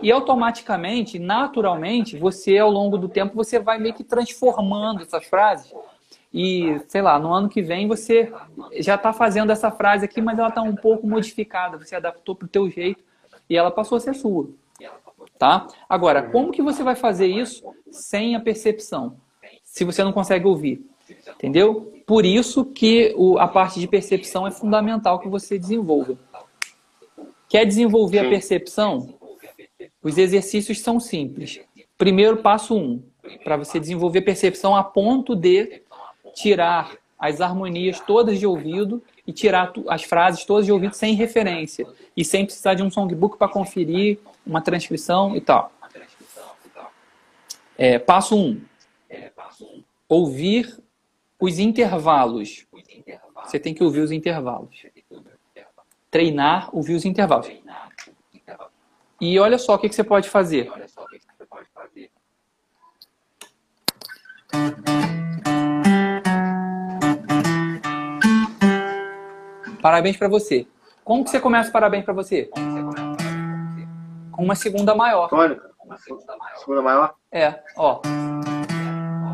E automaticamente, naturalmente, você ao longo do tempo você vai meio que transformando essas frases. E, sei lá, no ano que vem você já está fazendo essa frase aqui, mas ela está um pouco modificada, você adaptou para o teu jeito e ela passou a ser sua. Tá? Agora, como que você vai fazer isso sem a percepção? Se você não consegue ouvir. Entendeu? Por isso que o, a parte de percepção é fundamental que você desenvolva. Quer desenvolver a percepção? Os exercícios são simples. Primeiro, passo um, para você desenvolver percepção a ponto de tirar as harmonias todas de ouvido e tirar as frases todas de ouvido sem referência e sem precisar de um songbook para conferir uma transcrição e tal. É, passo um, ouvir os intervalos. Você tem que ouvir os intervalos. Treinar, ouvir os intervalos. E olha só o que, que você pode fazer. Parabéns para você. Como que você começa o parabéns para você? Com uma segunda maior. Tônica. Segunda maior? É, ó.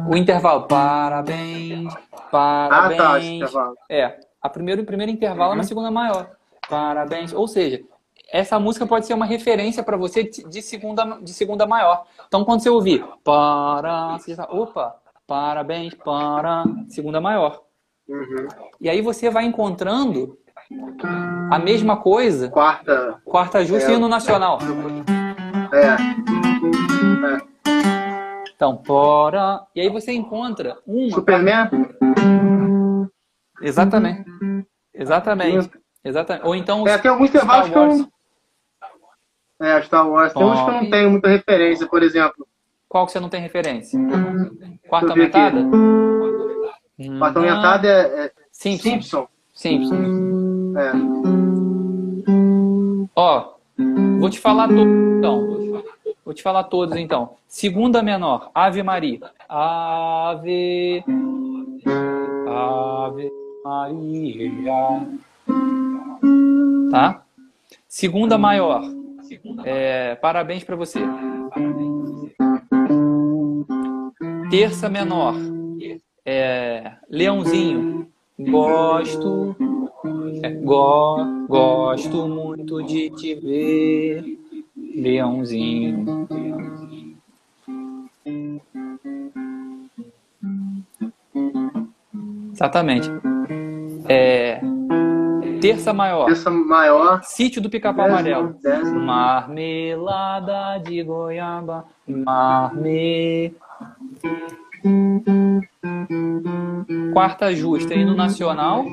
O intervalo. Parabéns. Parabéns. Ah, tá, esse intervalo. É. A primeiro, o primeiro intervalo uhum. é uma segunda maior. Parabéns. Ou seja, essa música pode ser uma referência para você de segunda, de segunda maior. Então, quando você ouvir para, você já, opa, parabéns, para, segunda maior. Uhum. E aí você vai encontrando a mesma coisa. Quarta. Quarta justa é, e no nacional. É. é. Então, para. E aí você encontra uma. Superman? Exatamente. Exatamente. Exatamente. Ou então. É, tem alguns intervalos que eu, é, Star Wars. Tem uns que eu não tenho muita referência, por exemplo. Qual que você não tem referência? Quarta aumentada? Quarta aumentada é, é Simpson. Simpson. Simpson. É. Ó, Vou te falar todos, então. Vou te falar todos, então. Segunda menor, Ave Maria. Ave, Ave Maria. Tá? Segunda maior. É, parabéns para você. Terça menor. É, leãozinho. Gosto. É, go, gosto muito de te ver. Leãozinho. Exatamente. É, terça maior. Terça maior. Sítio do Pica-Pau Amarelo. Décima. Marmelada de goiaba. Marme. Quarta justa, hino nacional.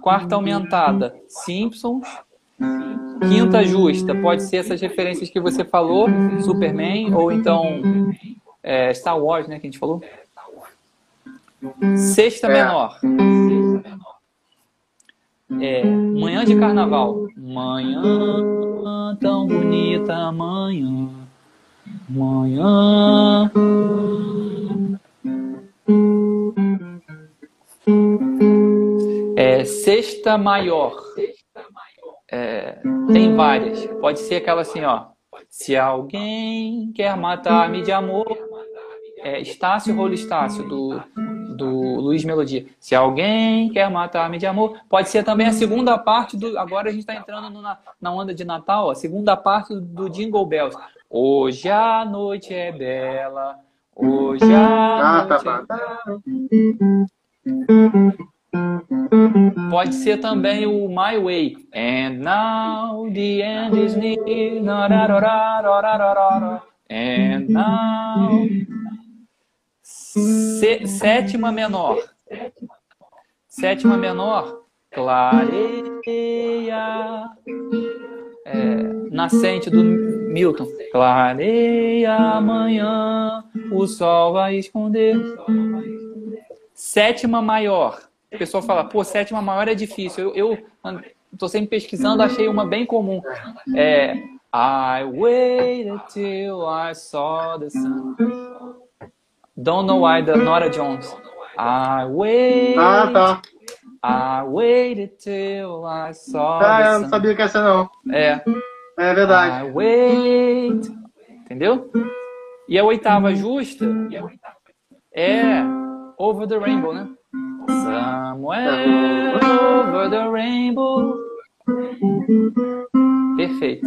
Quarta aumentada, Simpsons. Quinta justa, pode ser essas referências que você falou, Superman, ou então é, Star Wars, né, que a gente falou. Sexta é. menor. É, manhã de carnaval. Manhã tão bonita, manhã. Manhã. É, sexta maior. É, tem várias. Pode ser aquela assim, ó. Se alguém quer matar-me de amor. É, Estácio Rolo Estácio, do, do Luiz Melodia. Se alguém quer matar-me de amor. Pode ser também a segunda parte do. Agora a gente está entrando no, na, na onda de Natal, a segunda parte do Jingle Bells. Hoje a noite é bela. Hoje a ah, noite tá, é... Pode ser também o My Way. And now the end is near. And now. Se, sétima menor. Sétima menor. Clareia. É, nascente do Milton. Clareia amanhã, o sol vai esconder. Sétima maior. O pessoal fala, pô, sétima maior é difícil. Eu, estou sempre pesquisando, achei uma bem comum. É, I waited till I saw the sun. Don't know why, da Nora Jones. I waited. Ah, tá. I waited till I saw. Ah, eu não sabia que essa não. É. É verdade. I wait. Entendeu? E a oitava justa é Over the Rainbow, né? Somewhere over the rainbow. Perfeito.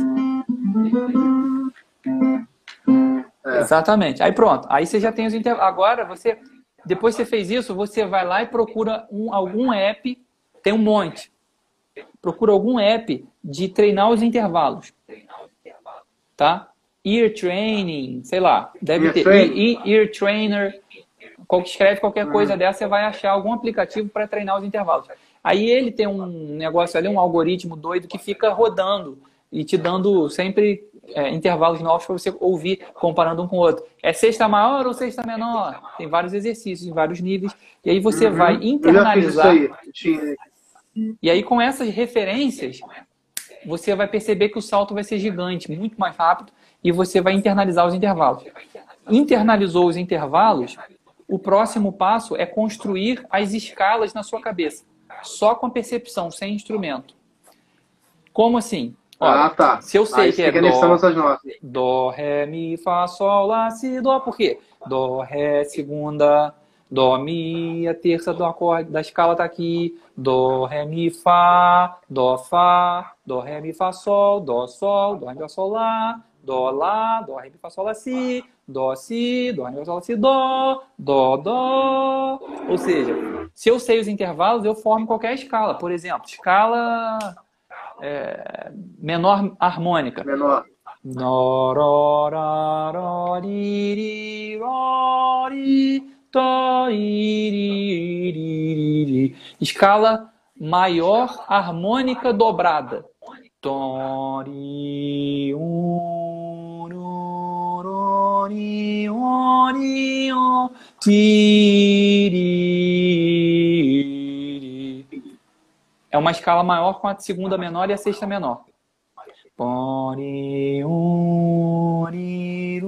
É. Exatamente. Aí pronto. Aí você já tem os intervalos. Agora você, depois que você fez isso, você vai lá e procura um, algum app. Tem um monte. Procura algum app de treinar os intervalos. Tá? Ear Training, sei lá, deve ter. Ear, ear Trainer, escreve qualquer coisa uhum. dessa, você vai achar algum aplicativo para treinar os intervalos. Aí ele tem um negócio ali, um algoritmo doido que fica rodando e te dando sempre é, intervalos novos para você ouvir, comparando um com o outro. É sexta maior ou sexta menor? Tem vários exercícios em vários níveis. E aí você uhum. vai internalizar. E aí, com essas referências, você vai perceber que o salto vai ser gigante, muito mais rápido, e você vai internalizar os intervalos. Internalizou os intervalos, o próximo passo é construir as escalas na sua cabeça, só com a percepção, sem instrumento. Como assim? Olha, ah, tá. Se eu sei Aí que é dó, dó, ré, mi, fá, sol, lá, si, dó. Por quê? Dó, ré, segunda, Dó, Mi, a terça do acorde da escala tá aqui. Dó, Ré, Mi, Fá, Dó, Fá, Dó, Ré, Mi, Fá, Sol, Dó, Sol, Dó, Ré, Mi, Fá, Sol, Lá, Dó, Lá, Dó, Ré, Mi, Fá, Sol, Lá, Si, Dó, Si, Dó, Ré, Si, Dó, Dó, Dó. Ou seja, se eu sei os intervalos, eu formo qualquer escala. Por exemplo, escala é, menor harmônica. Menor. Escala maior harmônica dobrada. É uma escala maior com a segunda menor e a sexta menor.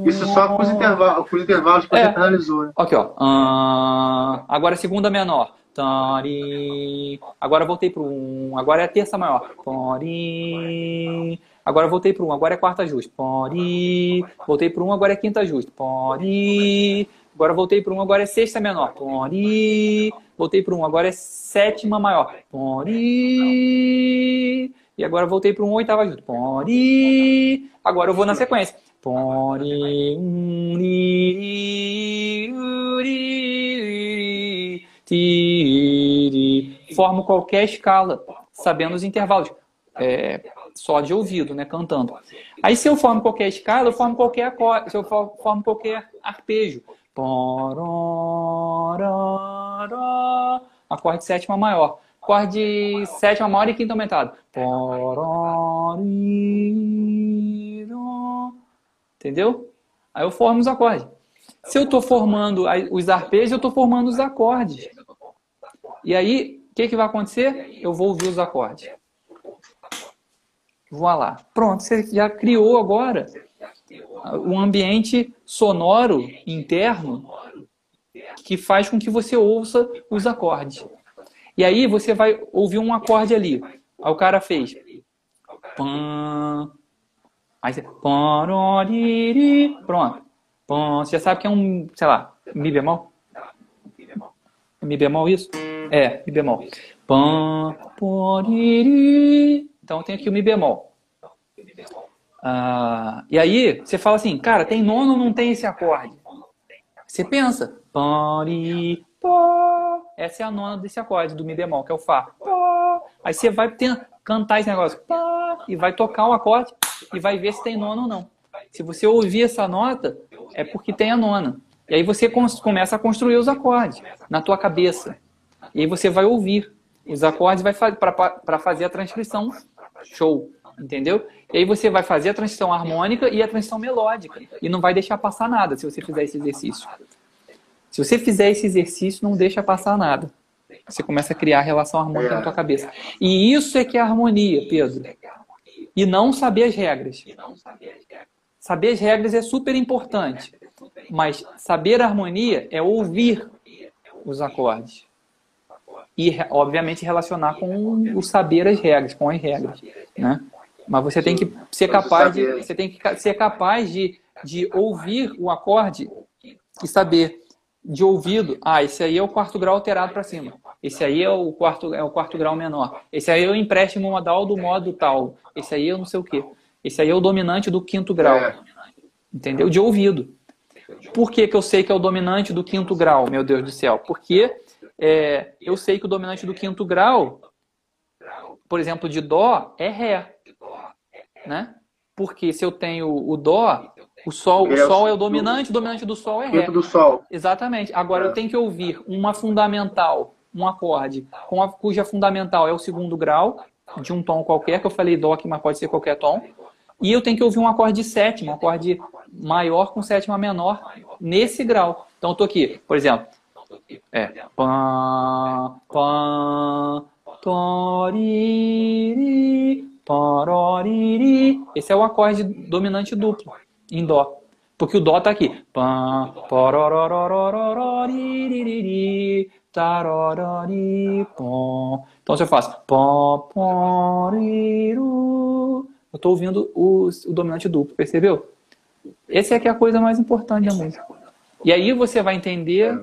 Isso só com os intervalos, com os intervalos que você é. analisou. Né? Aqui, ó. Ah, agora a segunda menor. Agora voltei para um. Agora é a terça maior. Agora voltei para um. Agora é quarta justa. Voltei para um. Agora é quinta justa. Agora voltei para um. Agora é sexta menor. Voltei para um. Agora é sétima maior. E agora voltei para um oitava justa. Pori. Agora eu vou na sequência. Pori. Formo qualquer escala, sabendo os intervalos. É, só de ouvido, né? Cantando. Aí se eu formo qualquer escala, eu formo qualquer acorde, se eu formo qualquer arpejo. Acorde sétima maior acorde sétima maior e quinta aumentado. Entendeu? Aí eu formo os acordes. Se eu estou formando os arpejos, eu estou formando os acordes. E aí, o que, que vai acontecer? Eu vou ouvir os acordes. Vou lá. Pronto, você já criou agora um ambiente sonoro interno que faz com que você ouça os acordes. E aí você vai ouvir um acorde ali. Aí o cara fez. Aí você. Pronto. Você já sabe que é um, sei lá, Mi bemol? É Mi bemol isso? É, Mi bemol. Pam. Então tem aqui o Mi bemol. Ah, e aí você fala assim, cara, tem nono ou não tem esse acorde? Você pensa. Essa é a nona desse acorde do Mi bemol, que é o Fá. Aí você vai cantar esse negócio e vai tocar o acorde e vai ver se tem nona ou não. Se você ouvir essa nota, é porque tem a nona. E aí você começa a construir os acordes na tua cabeça. E aí você vai ouvir os acordes vai para fazer a transcrição. Show. Entendeu? E aí você vai fazer a transição harmônica e a transição melódica. E não vai deixar passar nada se você fizer esse exercício. Se você fizer esse exercício, não deixa passar nada. Você começa a criar relação harmônica na tua cabeça. E isso é que é harmonia, Pedro. E não saber as regras. Saber as regras é super importante. Mas saber a harmonia é ouvir os acordes. E, obviamente, relacionar com o saber as regras, com as regras. Né? Mas você tem que ser capaz de, você tem que ser capaz de, de ouvir o acorde e saber de ouvido, ah, esse aí é o quarto grau alterado para cima. Esse aí é o quarto é o quarto grau menor. Esse aí é o empréstimo modal do modo tal. Esse aí é não sei o quê. Esse aí é o dominante do quinto grau. É. Entendeu? De ouvido. Por que, que eu sei que é o dominante do quinto grau, meu Deus do céu? Porque é, eu sei que o dominante do quinto grau, por exemplo, de Dó, é Ré. Né? Porque se eu tenho o Dó, o Sol, o Sol é o dominante, o dominante do Sol é Ré. do Sol. Exatamente. Agora é. eu tenho que ouvir uma fundamental, um acorde, com a, cuja fundamental é o segundo grau, de um tom qualquer, que eu falei Dó aqui, mas pode ser qualquer tom. E eu tenho que ouvir um acorde de sétima, um acorde maior com sétima menor, nesse grau. Então eu tô aqui, por exemplo. É. Pã, pã, toriri, pororiri. Esse é o acorde dominante duplo em Dó. Porque o Dó está aqui. Então se eu faço. Eu estou ouvindo o, o dominante duplo, percebeu? Essa é que é a coisa mais importante da música. E aí você vai entender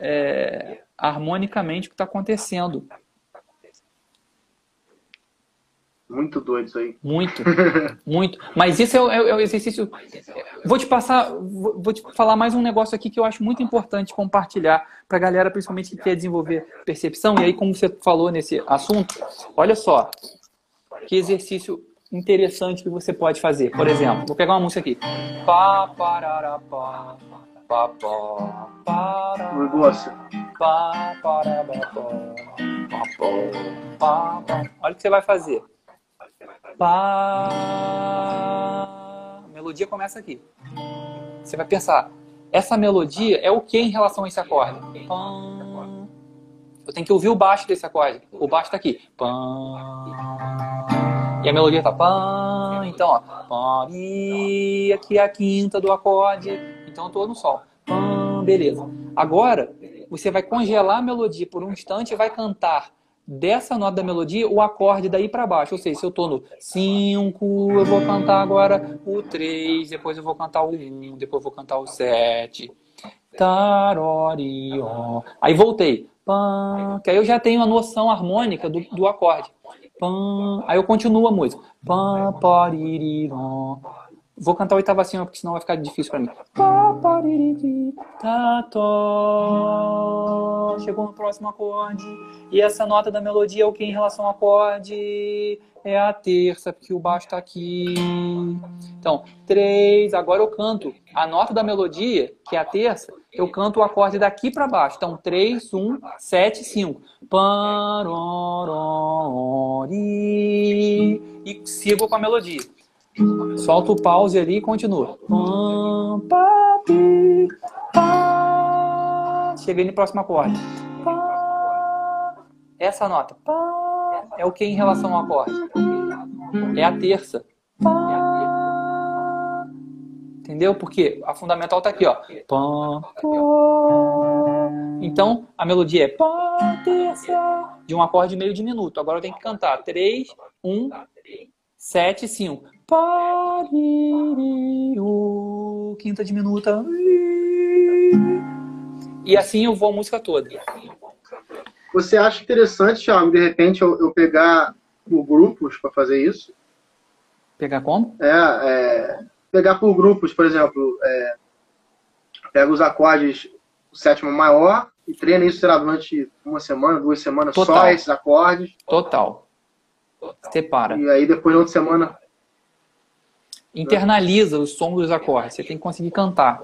é, harmonicamente o que está acontecendo. Muito doido isso aí. Muito, muito. Mas isso é, é, é o exercício. Vou te passar, vou te falar mais um negócio aqui que eu acho muito importante compartilhar para a galera, principalmente que quer desenvolver percepção. E aí, como você falou nesse assunto, olha só que exercício interessante que você pode fazer. Por exemplo, vou pegar uma música aqui. Pá, parará, pá, pá, pá, pá. Olha o que você vai fazer. A melodia começa aqui. Você vai pensar, essa melodia é o que em relação a esse acorde? Eu tenho que ouvir o baixo desse acorde. O baixo está aqui. E a melodia. Pã, então, ó. E aqui é a quinta do acorde. Então, eu tô no sol. Pã, beleza. Agora, você vai congelar a melodia por um instante e vai cantar dessa nota da melodia o acorde daí para baixo. Ou seja, se eu tô no 5, eu vou cantar agora o 3, depois eu vou cantar o 1, depois eu vou cantar o 7. Tarori, ó. Aí voltei. Que aí eu já tenho a noção harmônica do, do acorde. Aí eu continuo a música. Vou cantar o oitava acima, porque senão vai ficar difícil para mim. Chegou no próximo acorde. E essa nota da melodia é o que em relação ao acorde? É a terça, porque o baixo está aqui. Então, três. Agora eu canto a nota da melodia, que é a terça, eu canto o acorde daqui para baixo. Então, 3, 1, 7, 5. E sigo com a melodia. Solta o pause ali e continua. Cheguei no próximo acorde. Essa nota. É o que em relação ao acorde? É a terça. Entendeu? Porque a fundamental está aqui, ó. Então, a melodia é de um acorde meio diminuto. Agora eu tenho que cantar 3, 1, 7, 5. Paririu, quinta diminuta. E assim eu vou a música toda. Você acha interessante, Thiago, de repente eu, eu pegar por grupos para fazer isso? Pegar como? É, é, pegar por grupos, por exemplo, é, pega os acordes, o sétimo maior, e treina isso, durante uma semana, duas semanas, Total. só esses acordes. Total. Separa. E aí depois, na outra semana, internaliza o som dos acordes. Você tem que conseguir cantar.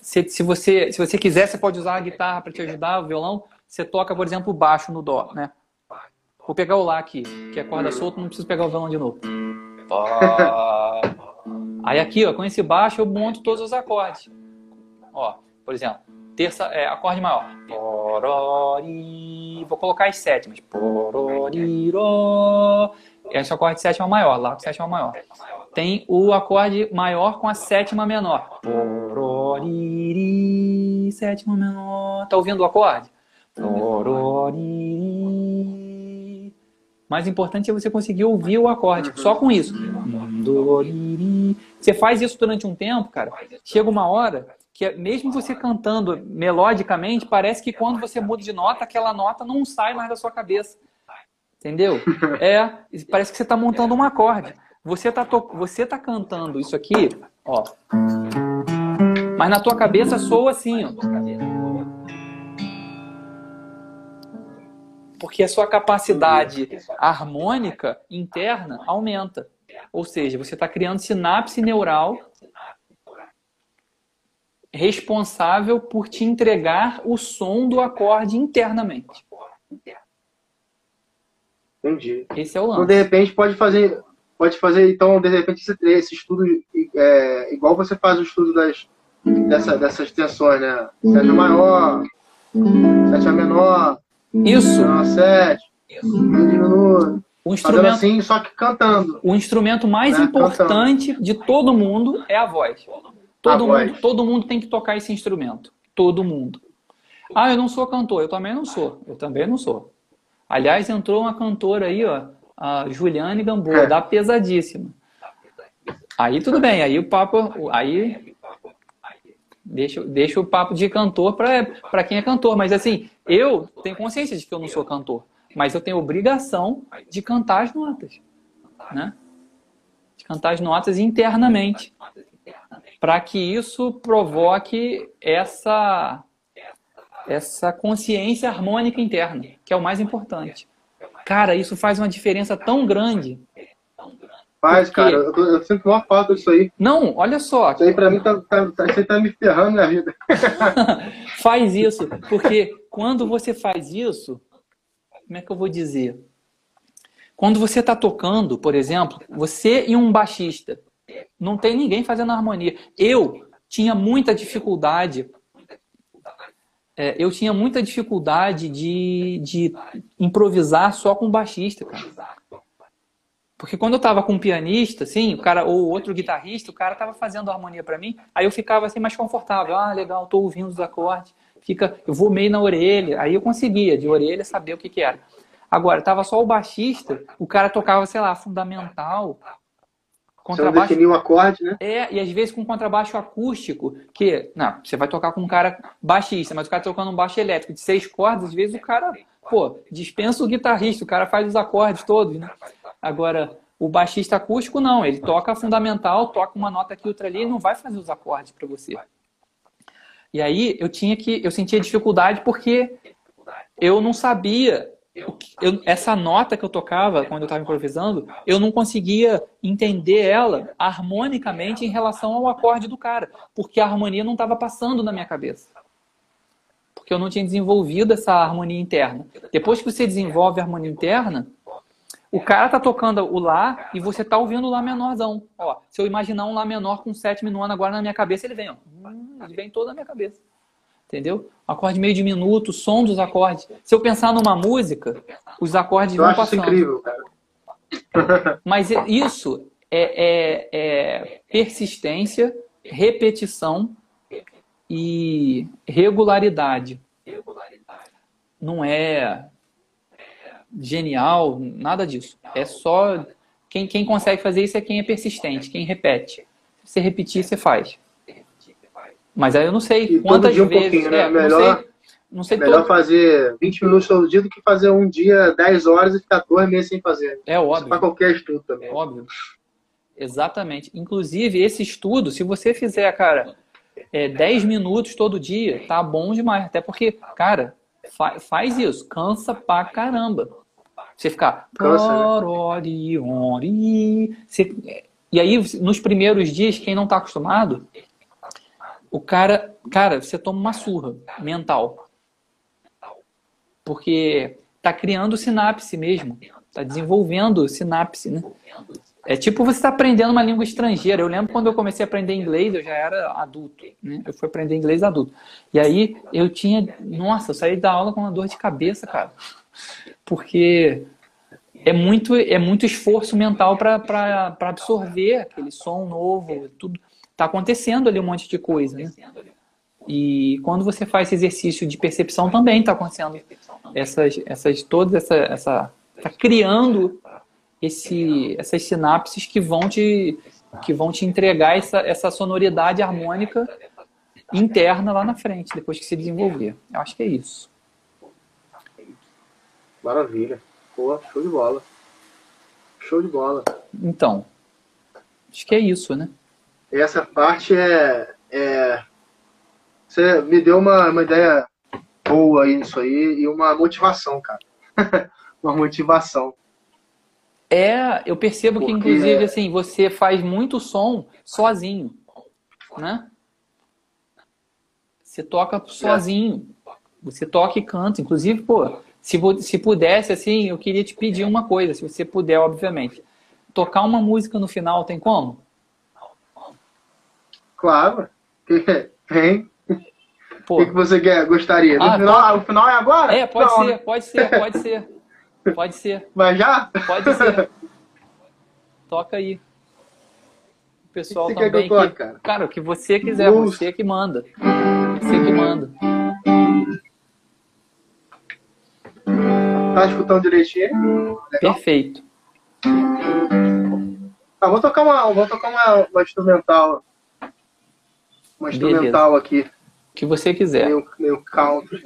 Se, se, você, se você quiser, você pode usar a guitarra para te ajudar, o violão. Você toca, por exemplo, baixo no dó, né? Vou pegar o lá aqui, que é corda solta, não preciso pegar o violão de novo. Aí aqui, ó, com esse baixo eu monto todos os acordes. Ó, por exemplo, terça, é, acorde maior. Vou colocar as sétimas. Esse acorde de sétima maior, lá com sétima maior tem o acorde maior com a sétima menor. Pororiri, sétima menor. Tá ouvindo o acorde? Pororiri. Mais importante é você conseguir ouvir o acorde, só com isso. Você faz isso durante um tempo, cara. Chega uma hora que mesmo você cantando melodicamente, parece que quando você muda de nota, aquela nota não sai mais da sua cabeça. Entendeu? É, parece que você está montando um acorde. Você tá, to... você tá cantando isso aqui, ó. Mas na tua cabeça soa assim, ó. Porque a sua capacidade harmônica interna aumenta. Ou seja, você está criando sinapse neural responsável por te entregar o som do acorde internamente. Entendi. Esse é o lance. Então, de repente, pode fazer pode fazer, então, de repente, esse, esse estudo, é, igual você faz o estudo das, dessa, dessas tensões, né? Sétima maior, sétima menor, isso. menor sete, diminuto. O instrumento, assim, só que cantando. O instrumento mais né? importante cantando. de todo mundo é a voz. Todo, a mundo, voz. todo mundo tem que tocar esse instrumento. Todo mundo. Ah, eu não sou cantor. Eu também não sou. Eu também não sou. Aliás, entrou uma cantora aí, ó, a Juliane Gamboa, é. da Pesadíssima. Aí tudo bem, aí o papo. Aí. Deixa, deixa o papo de cantor para quem é cantor. Mas assim, eu tenho consciência de que eu não sou cantor. Mas eu tenho obrigação de cantar as notas. Né? De cantar as notas internamente. Para que isso provoque essa, essa consciência harmônica interna, que é o mais importante. Cara, isso faz uma diferença tão grande. Faz, porque... cara. Eu, tô, eu sinto uma falta disso aí. Não, olha só. Isso aí pra mim tá, tá, tá, você tá me ferrando na vida. faz isso. Porque quando você faz isso, como é que eu vou dizer? Quando você está tocando, por exemplo, você e um baixista, não tem ninguém fazendo harmonia. Eu tinha muita dificuldade é, eu tinha muita dificuldade de, de improvisar só com baixista, cara. Porque quando eu tava com um pianista, assim, o cara, ou outro guitarrista, o cara tava fazendo harmonia para mim, aí eu ficava assim mais confortável. Ah, legal, tô ouvindo os acordes. Fica, eu vou meio na orelha. Aí eu conseguia, de orelha, saber o que que era. Agora, tava só o baixista, o cara tocava, sei lá, fundamental, contrabaixo. Você definir o acorde, né? É, e às vezes com contrabaixo acústico, que, não, você vai tocar com um cara baixista, mas o cara tocando um baixo elétrico de seis cordas, às vezes o cara, pô, dispensa o guitarrista, o cara faz os acordes todos, né? Agora, o baixista acústico não, ele toca fundamental, toca uma nota aqui, outra ali, e não vai fazer os acordes para você. E aí eu tinha que, eu sentia dificuldade porque eu não sabia eu, essa nota que eu tocava quando eu estava improvisando, eu não conseguia entender ela harmonicamente em relação ao acorde do cara, porque a harmonia não estava passando na minha cabeça. Porque eu não tinha desenvolvido essa harmonia interna. Depois que você desenvolve a harmonia interna, o cara tá tocando o Lá e você tá ouvindo o Lá menorzão. Ó, se eu imaginar um Lá menor com sétimo nono agora na minha cabeça, ele vem, ó. Hum, ele vem toda na minha cabeça entendeu? Acorde meio diminuto, som dos acordes. Se eu pensar numa música, os acordes eu vão acho passando. Isso incrível, cara. Mas isso é, é, é persistência, repetição e regularidade. Não é genial, nada disso. É só quem, quem consegue fazer isso é quem é persistente, quem repete. Se você repetir, você faz. Mas aí eu não sei e quantas vezes. Um né? é, melhor não sei, não sei melhor todo... fazer 20 minutos todo dia do que fazer um dia 10 horas e ficar dois meses sem fazer. É óbvio. Para qualquer estudo também. É óbvio. Exatamente. Inclusive, esse estudo, se você fizer, cara, é, 10 minutos todo dia, tá bom demais. Até porque, cara, fa faz isso. Cansa pra caramba. Você ficar. Né? você... E aí, nos primeiros dias, quem não tá acostumado, o cara, cara, você toma uma surra mental. Porque tá criando sinapse mesmo, tá desenvolvendo sinapse, né? É tipo você está aprendendo uma língua estrangeira. Eu lembro quando eu comecei a aprender inglês, eu já era adulto, né? Eu fui aprender inglês adulto. E aí eu tinha, nossa, eu saí da aula com uma dor de cabeça, cara. Porque é muito, é muito esforço mental para absorver aquele som novo, tudo está acontecendo ali um monte de coisa, né? E quando você faz esse exercício de percepção também está acontecendo essas, essas todas essa, essa tá criando esse, essas sinapses que vão te que vão te entregar essa, essa sonoridade harmônica interna lá na frente, depois que se desenvolver. Eu acho que é isso. Maravilha. Pô, show de bola. Show de bola. Então, acho que é isso, né? Essa parte é, é você me deu uma, uma ideia boa isso aí e uma motivação, cara. uma motivação. É, eu percebo Porque... que inclusive assim, você faz muito som sozinho, né? Você toca sozinho. Você toca e canta, inclusive, pô, se, se pudesse assim, eu queria te pedir uma coisa, se você puder, obviamente. Tocar uma música no final, tem como? Claro. Tem. O que, que, você quer, gostaria? Ah, final, tá. O final é agora? É, pode Não. ser, pode ser, pode ser. Pode ser. Mas já? Pode ser. Toca aí. O pessoal que também. Que toque, cara? cara, o que você quiser, Luz. você que manda. Você que manda. Tá escutando direitinho? Legal? Perfeito. Ah, vou tocar uma, vou tocar uma, uma instrumental uma instrumental Beleza. aqui. O que você quiser. Meu, meu country.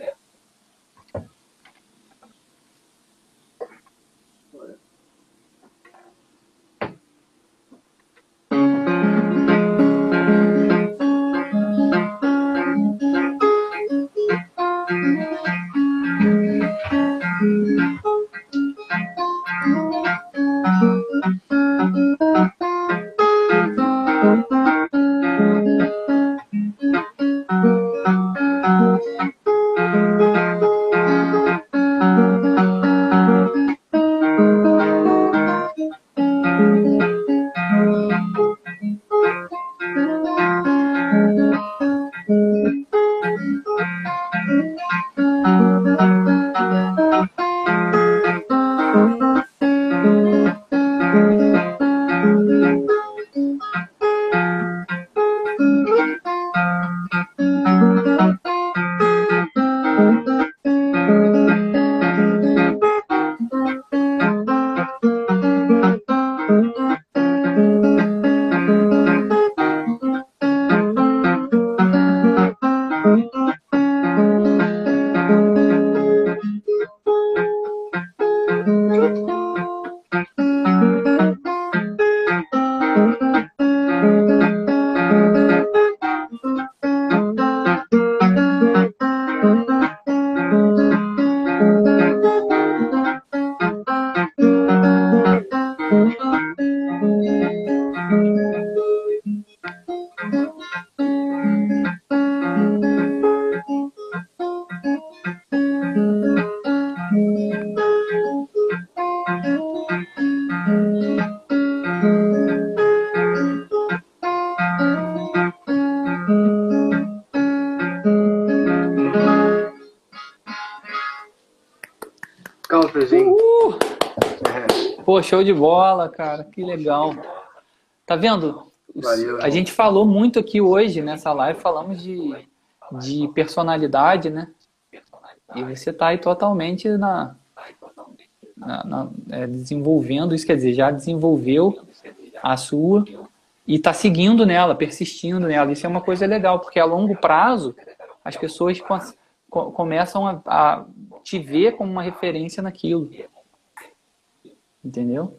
Show de bola, cara. Que legal. Tá vendo? A gente falou muito aqui hoje nessa live, falamos de, de personalidade, né? E você tá aí totalmente na, na, na é, desenvolvendo isso, quer dizer, já desenvolveu a sua e está seguindo nela, persistindo nela. Isso é uma coisa legal, porque a longo prazo as pessoas começam a, a te ver como uma referência naquilo. Entendeu?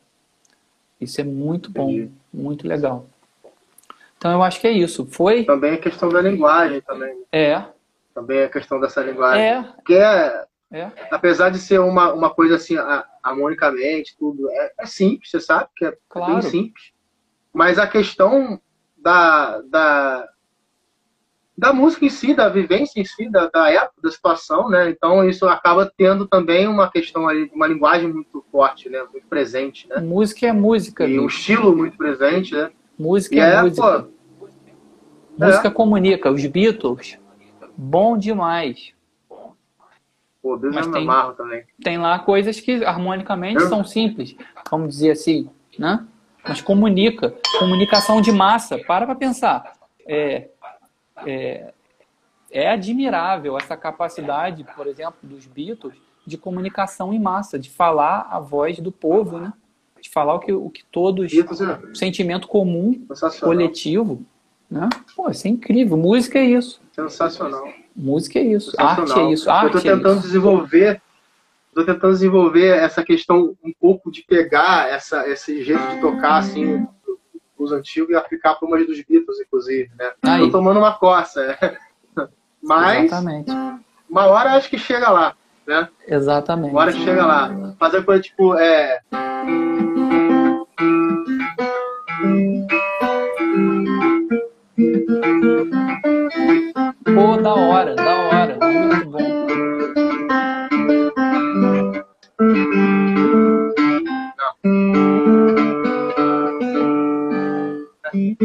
Isso é muito bom, Entendi. muito legal. Então eu acho que é isso. Foi. Também a questão da linguagem também. É. Também a questão dessa linguagem. É. Que é, é. Apesar de ser uma, uma coisa assim, harmonicamente, tudo, é, é simples, você sabe que é, claro. bem simples. Mas a questão da, da, da música em si, da vivência em si, da, da época, da situação, né? Então isso acaba tendo também uma questão ali, uma linguagem muito forte, né? Muito presente, né? Música é música. E um estilo muito presente, né? Música e é, é música. Pô, música é. comunica. Os Beatles, bom demais. Pô, Deus Mas tem, também. tem lá coisas que harmonicamente Eu... são simples, vamos dizer assim, né? Mas comunica. Comunicação de massa. Para para pensar. É, é, é admirável essa capacidade, por exemplo, dos Beatles de comunicação em massa, de falar a voz do povo, né? De falar o que, o que todos. Beatles, é... sentimento comum, coletivo. Né? Pô, isso é incrível. Música é isso. Sensacional. Música é isso. Arte é isso. Arte Eu estou tentando é desenvolver. Estou tentando desenvolver essa questão um pouco de pegar essa, esse jeito de tocar assim os antigos e aplicar para umas dos Beatles, inclusive, né? Estou tomando uma coça. Mas Exatamente. uma hora acho que chega lá, né? Exatamente. Uma hora que chega lá. Fazer coisa tipo. É... Pô, da hora, da hora. Muito bom. E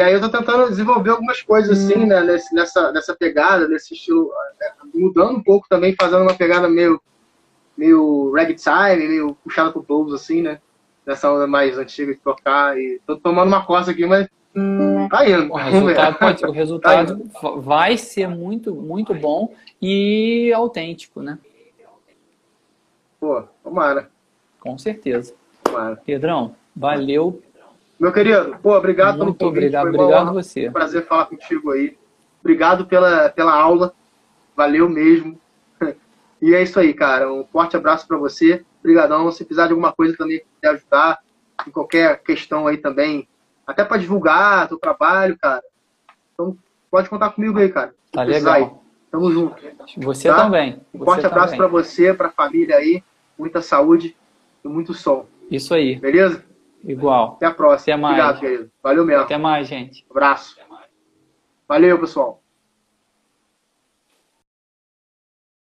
aí eu tô tentando desenvolver algumas coisas assim, né, nesse, nessa, nessa pegada, nesse estilo, é, mudando um pouco também, fazendo uma pegada meio, meio ragtime, meio puxada pro blues, assim, né? Nessa onda mais antiga de tocar. E tô tomando uma coça aqui, mas tá. O resultado, pode, o resultado tá vai ser muito, muito bom e autêntico, né? Pô, tomara. Com certeza. Tomara. Pedrão, valeu meu querido, pô, obrigado Muito pelo convite. obrigado, obrigado você. Um prazer falar contigo aí. Obrigado pela, pela aula. Valeu mesmo. E é isso aí, cara. Um forte abraço para você. Obrigadão. Se precisar de alguma coisa também que ajudar, em qualquer questão aí também, até para divulgar teu trabalho, cara. Então, pode contar comigo aí, cara. Tá legal. Aí. Tamo junto. Você tá? também. Um forte você abraço para você, para a família aí. Muita saúde e muito som. Isso aí. Beleza? Igual. Até a próxima. Até mais. Obrigado, querido. Valeu mesmo. Até mais, gente. Abraço. Valeu, pessoal.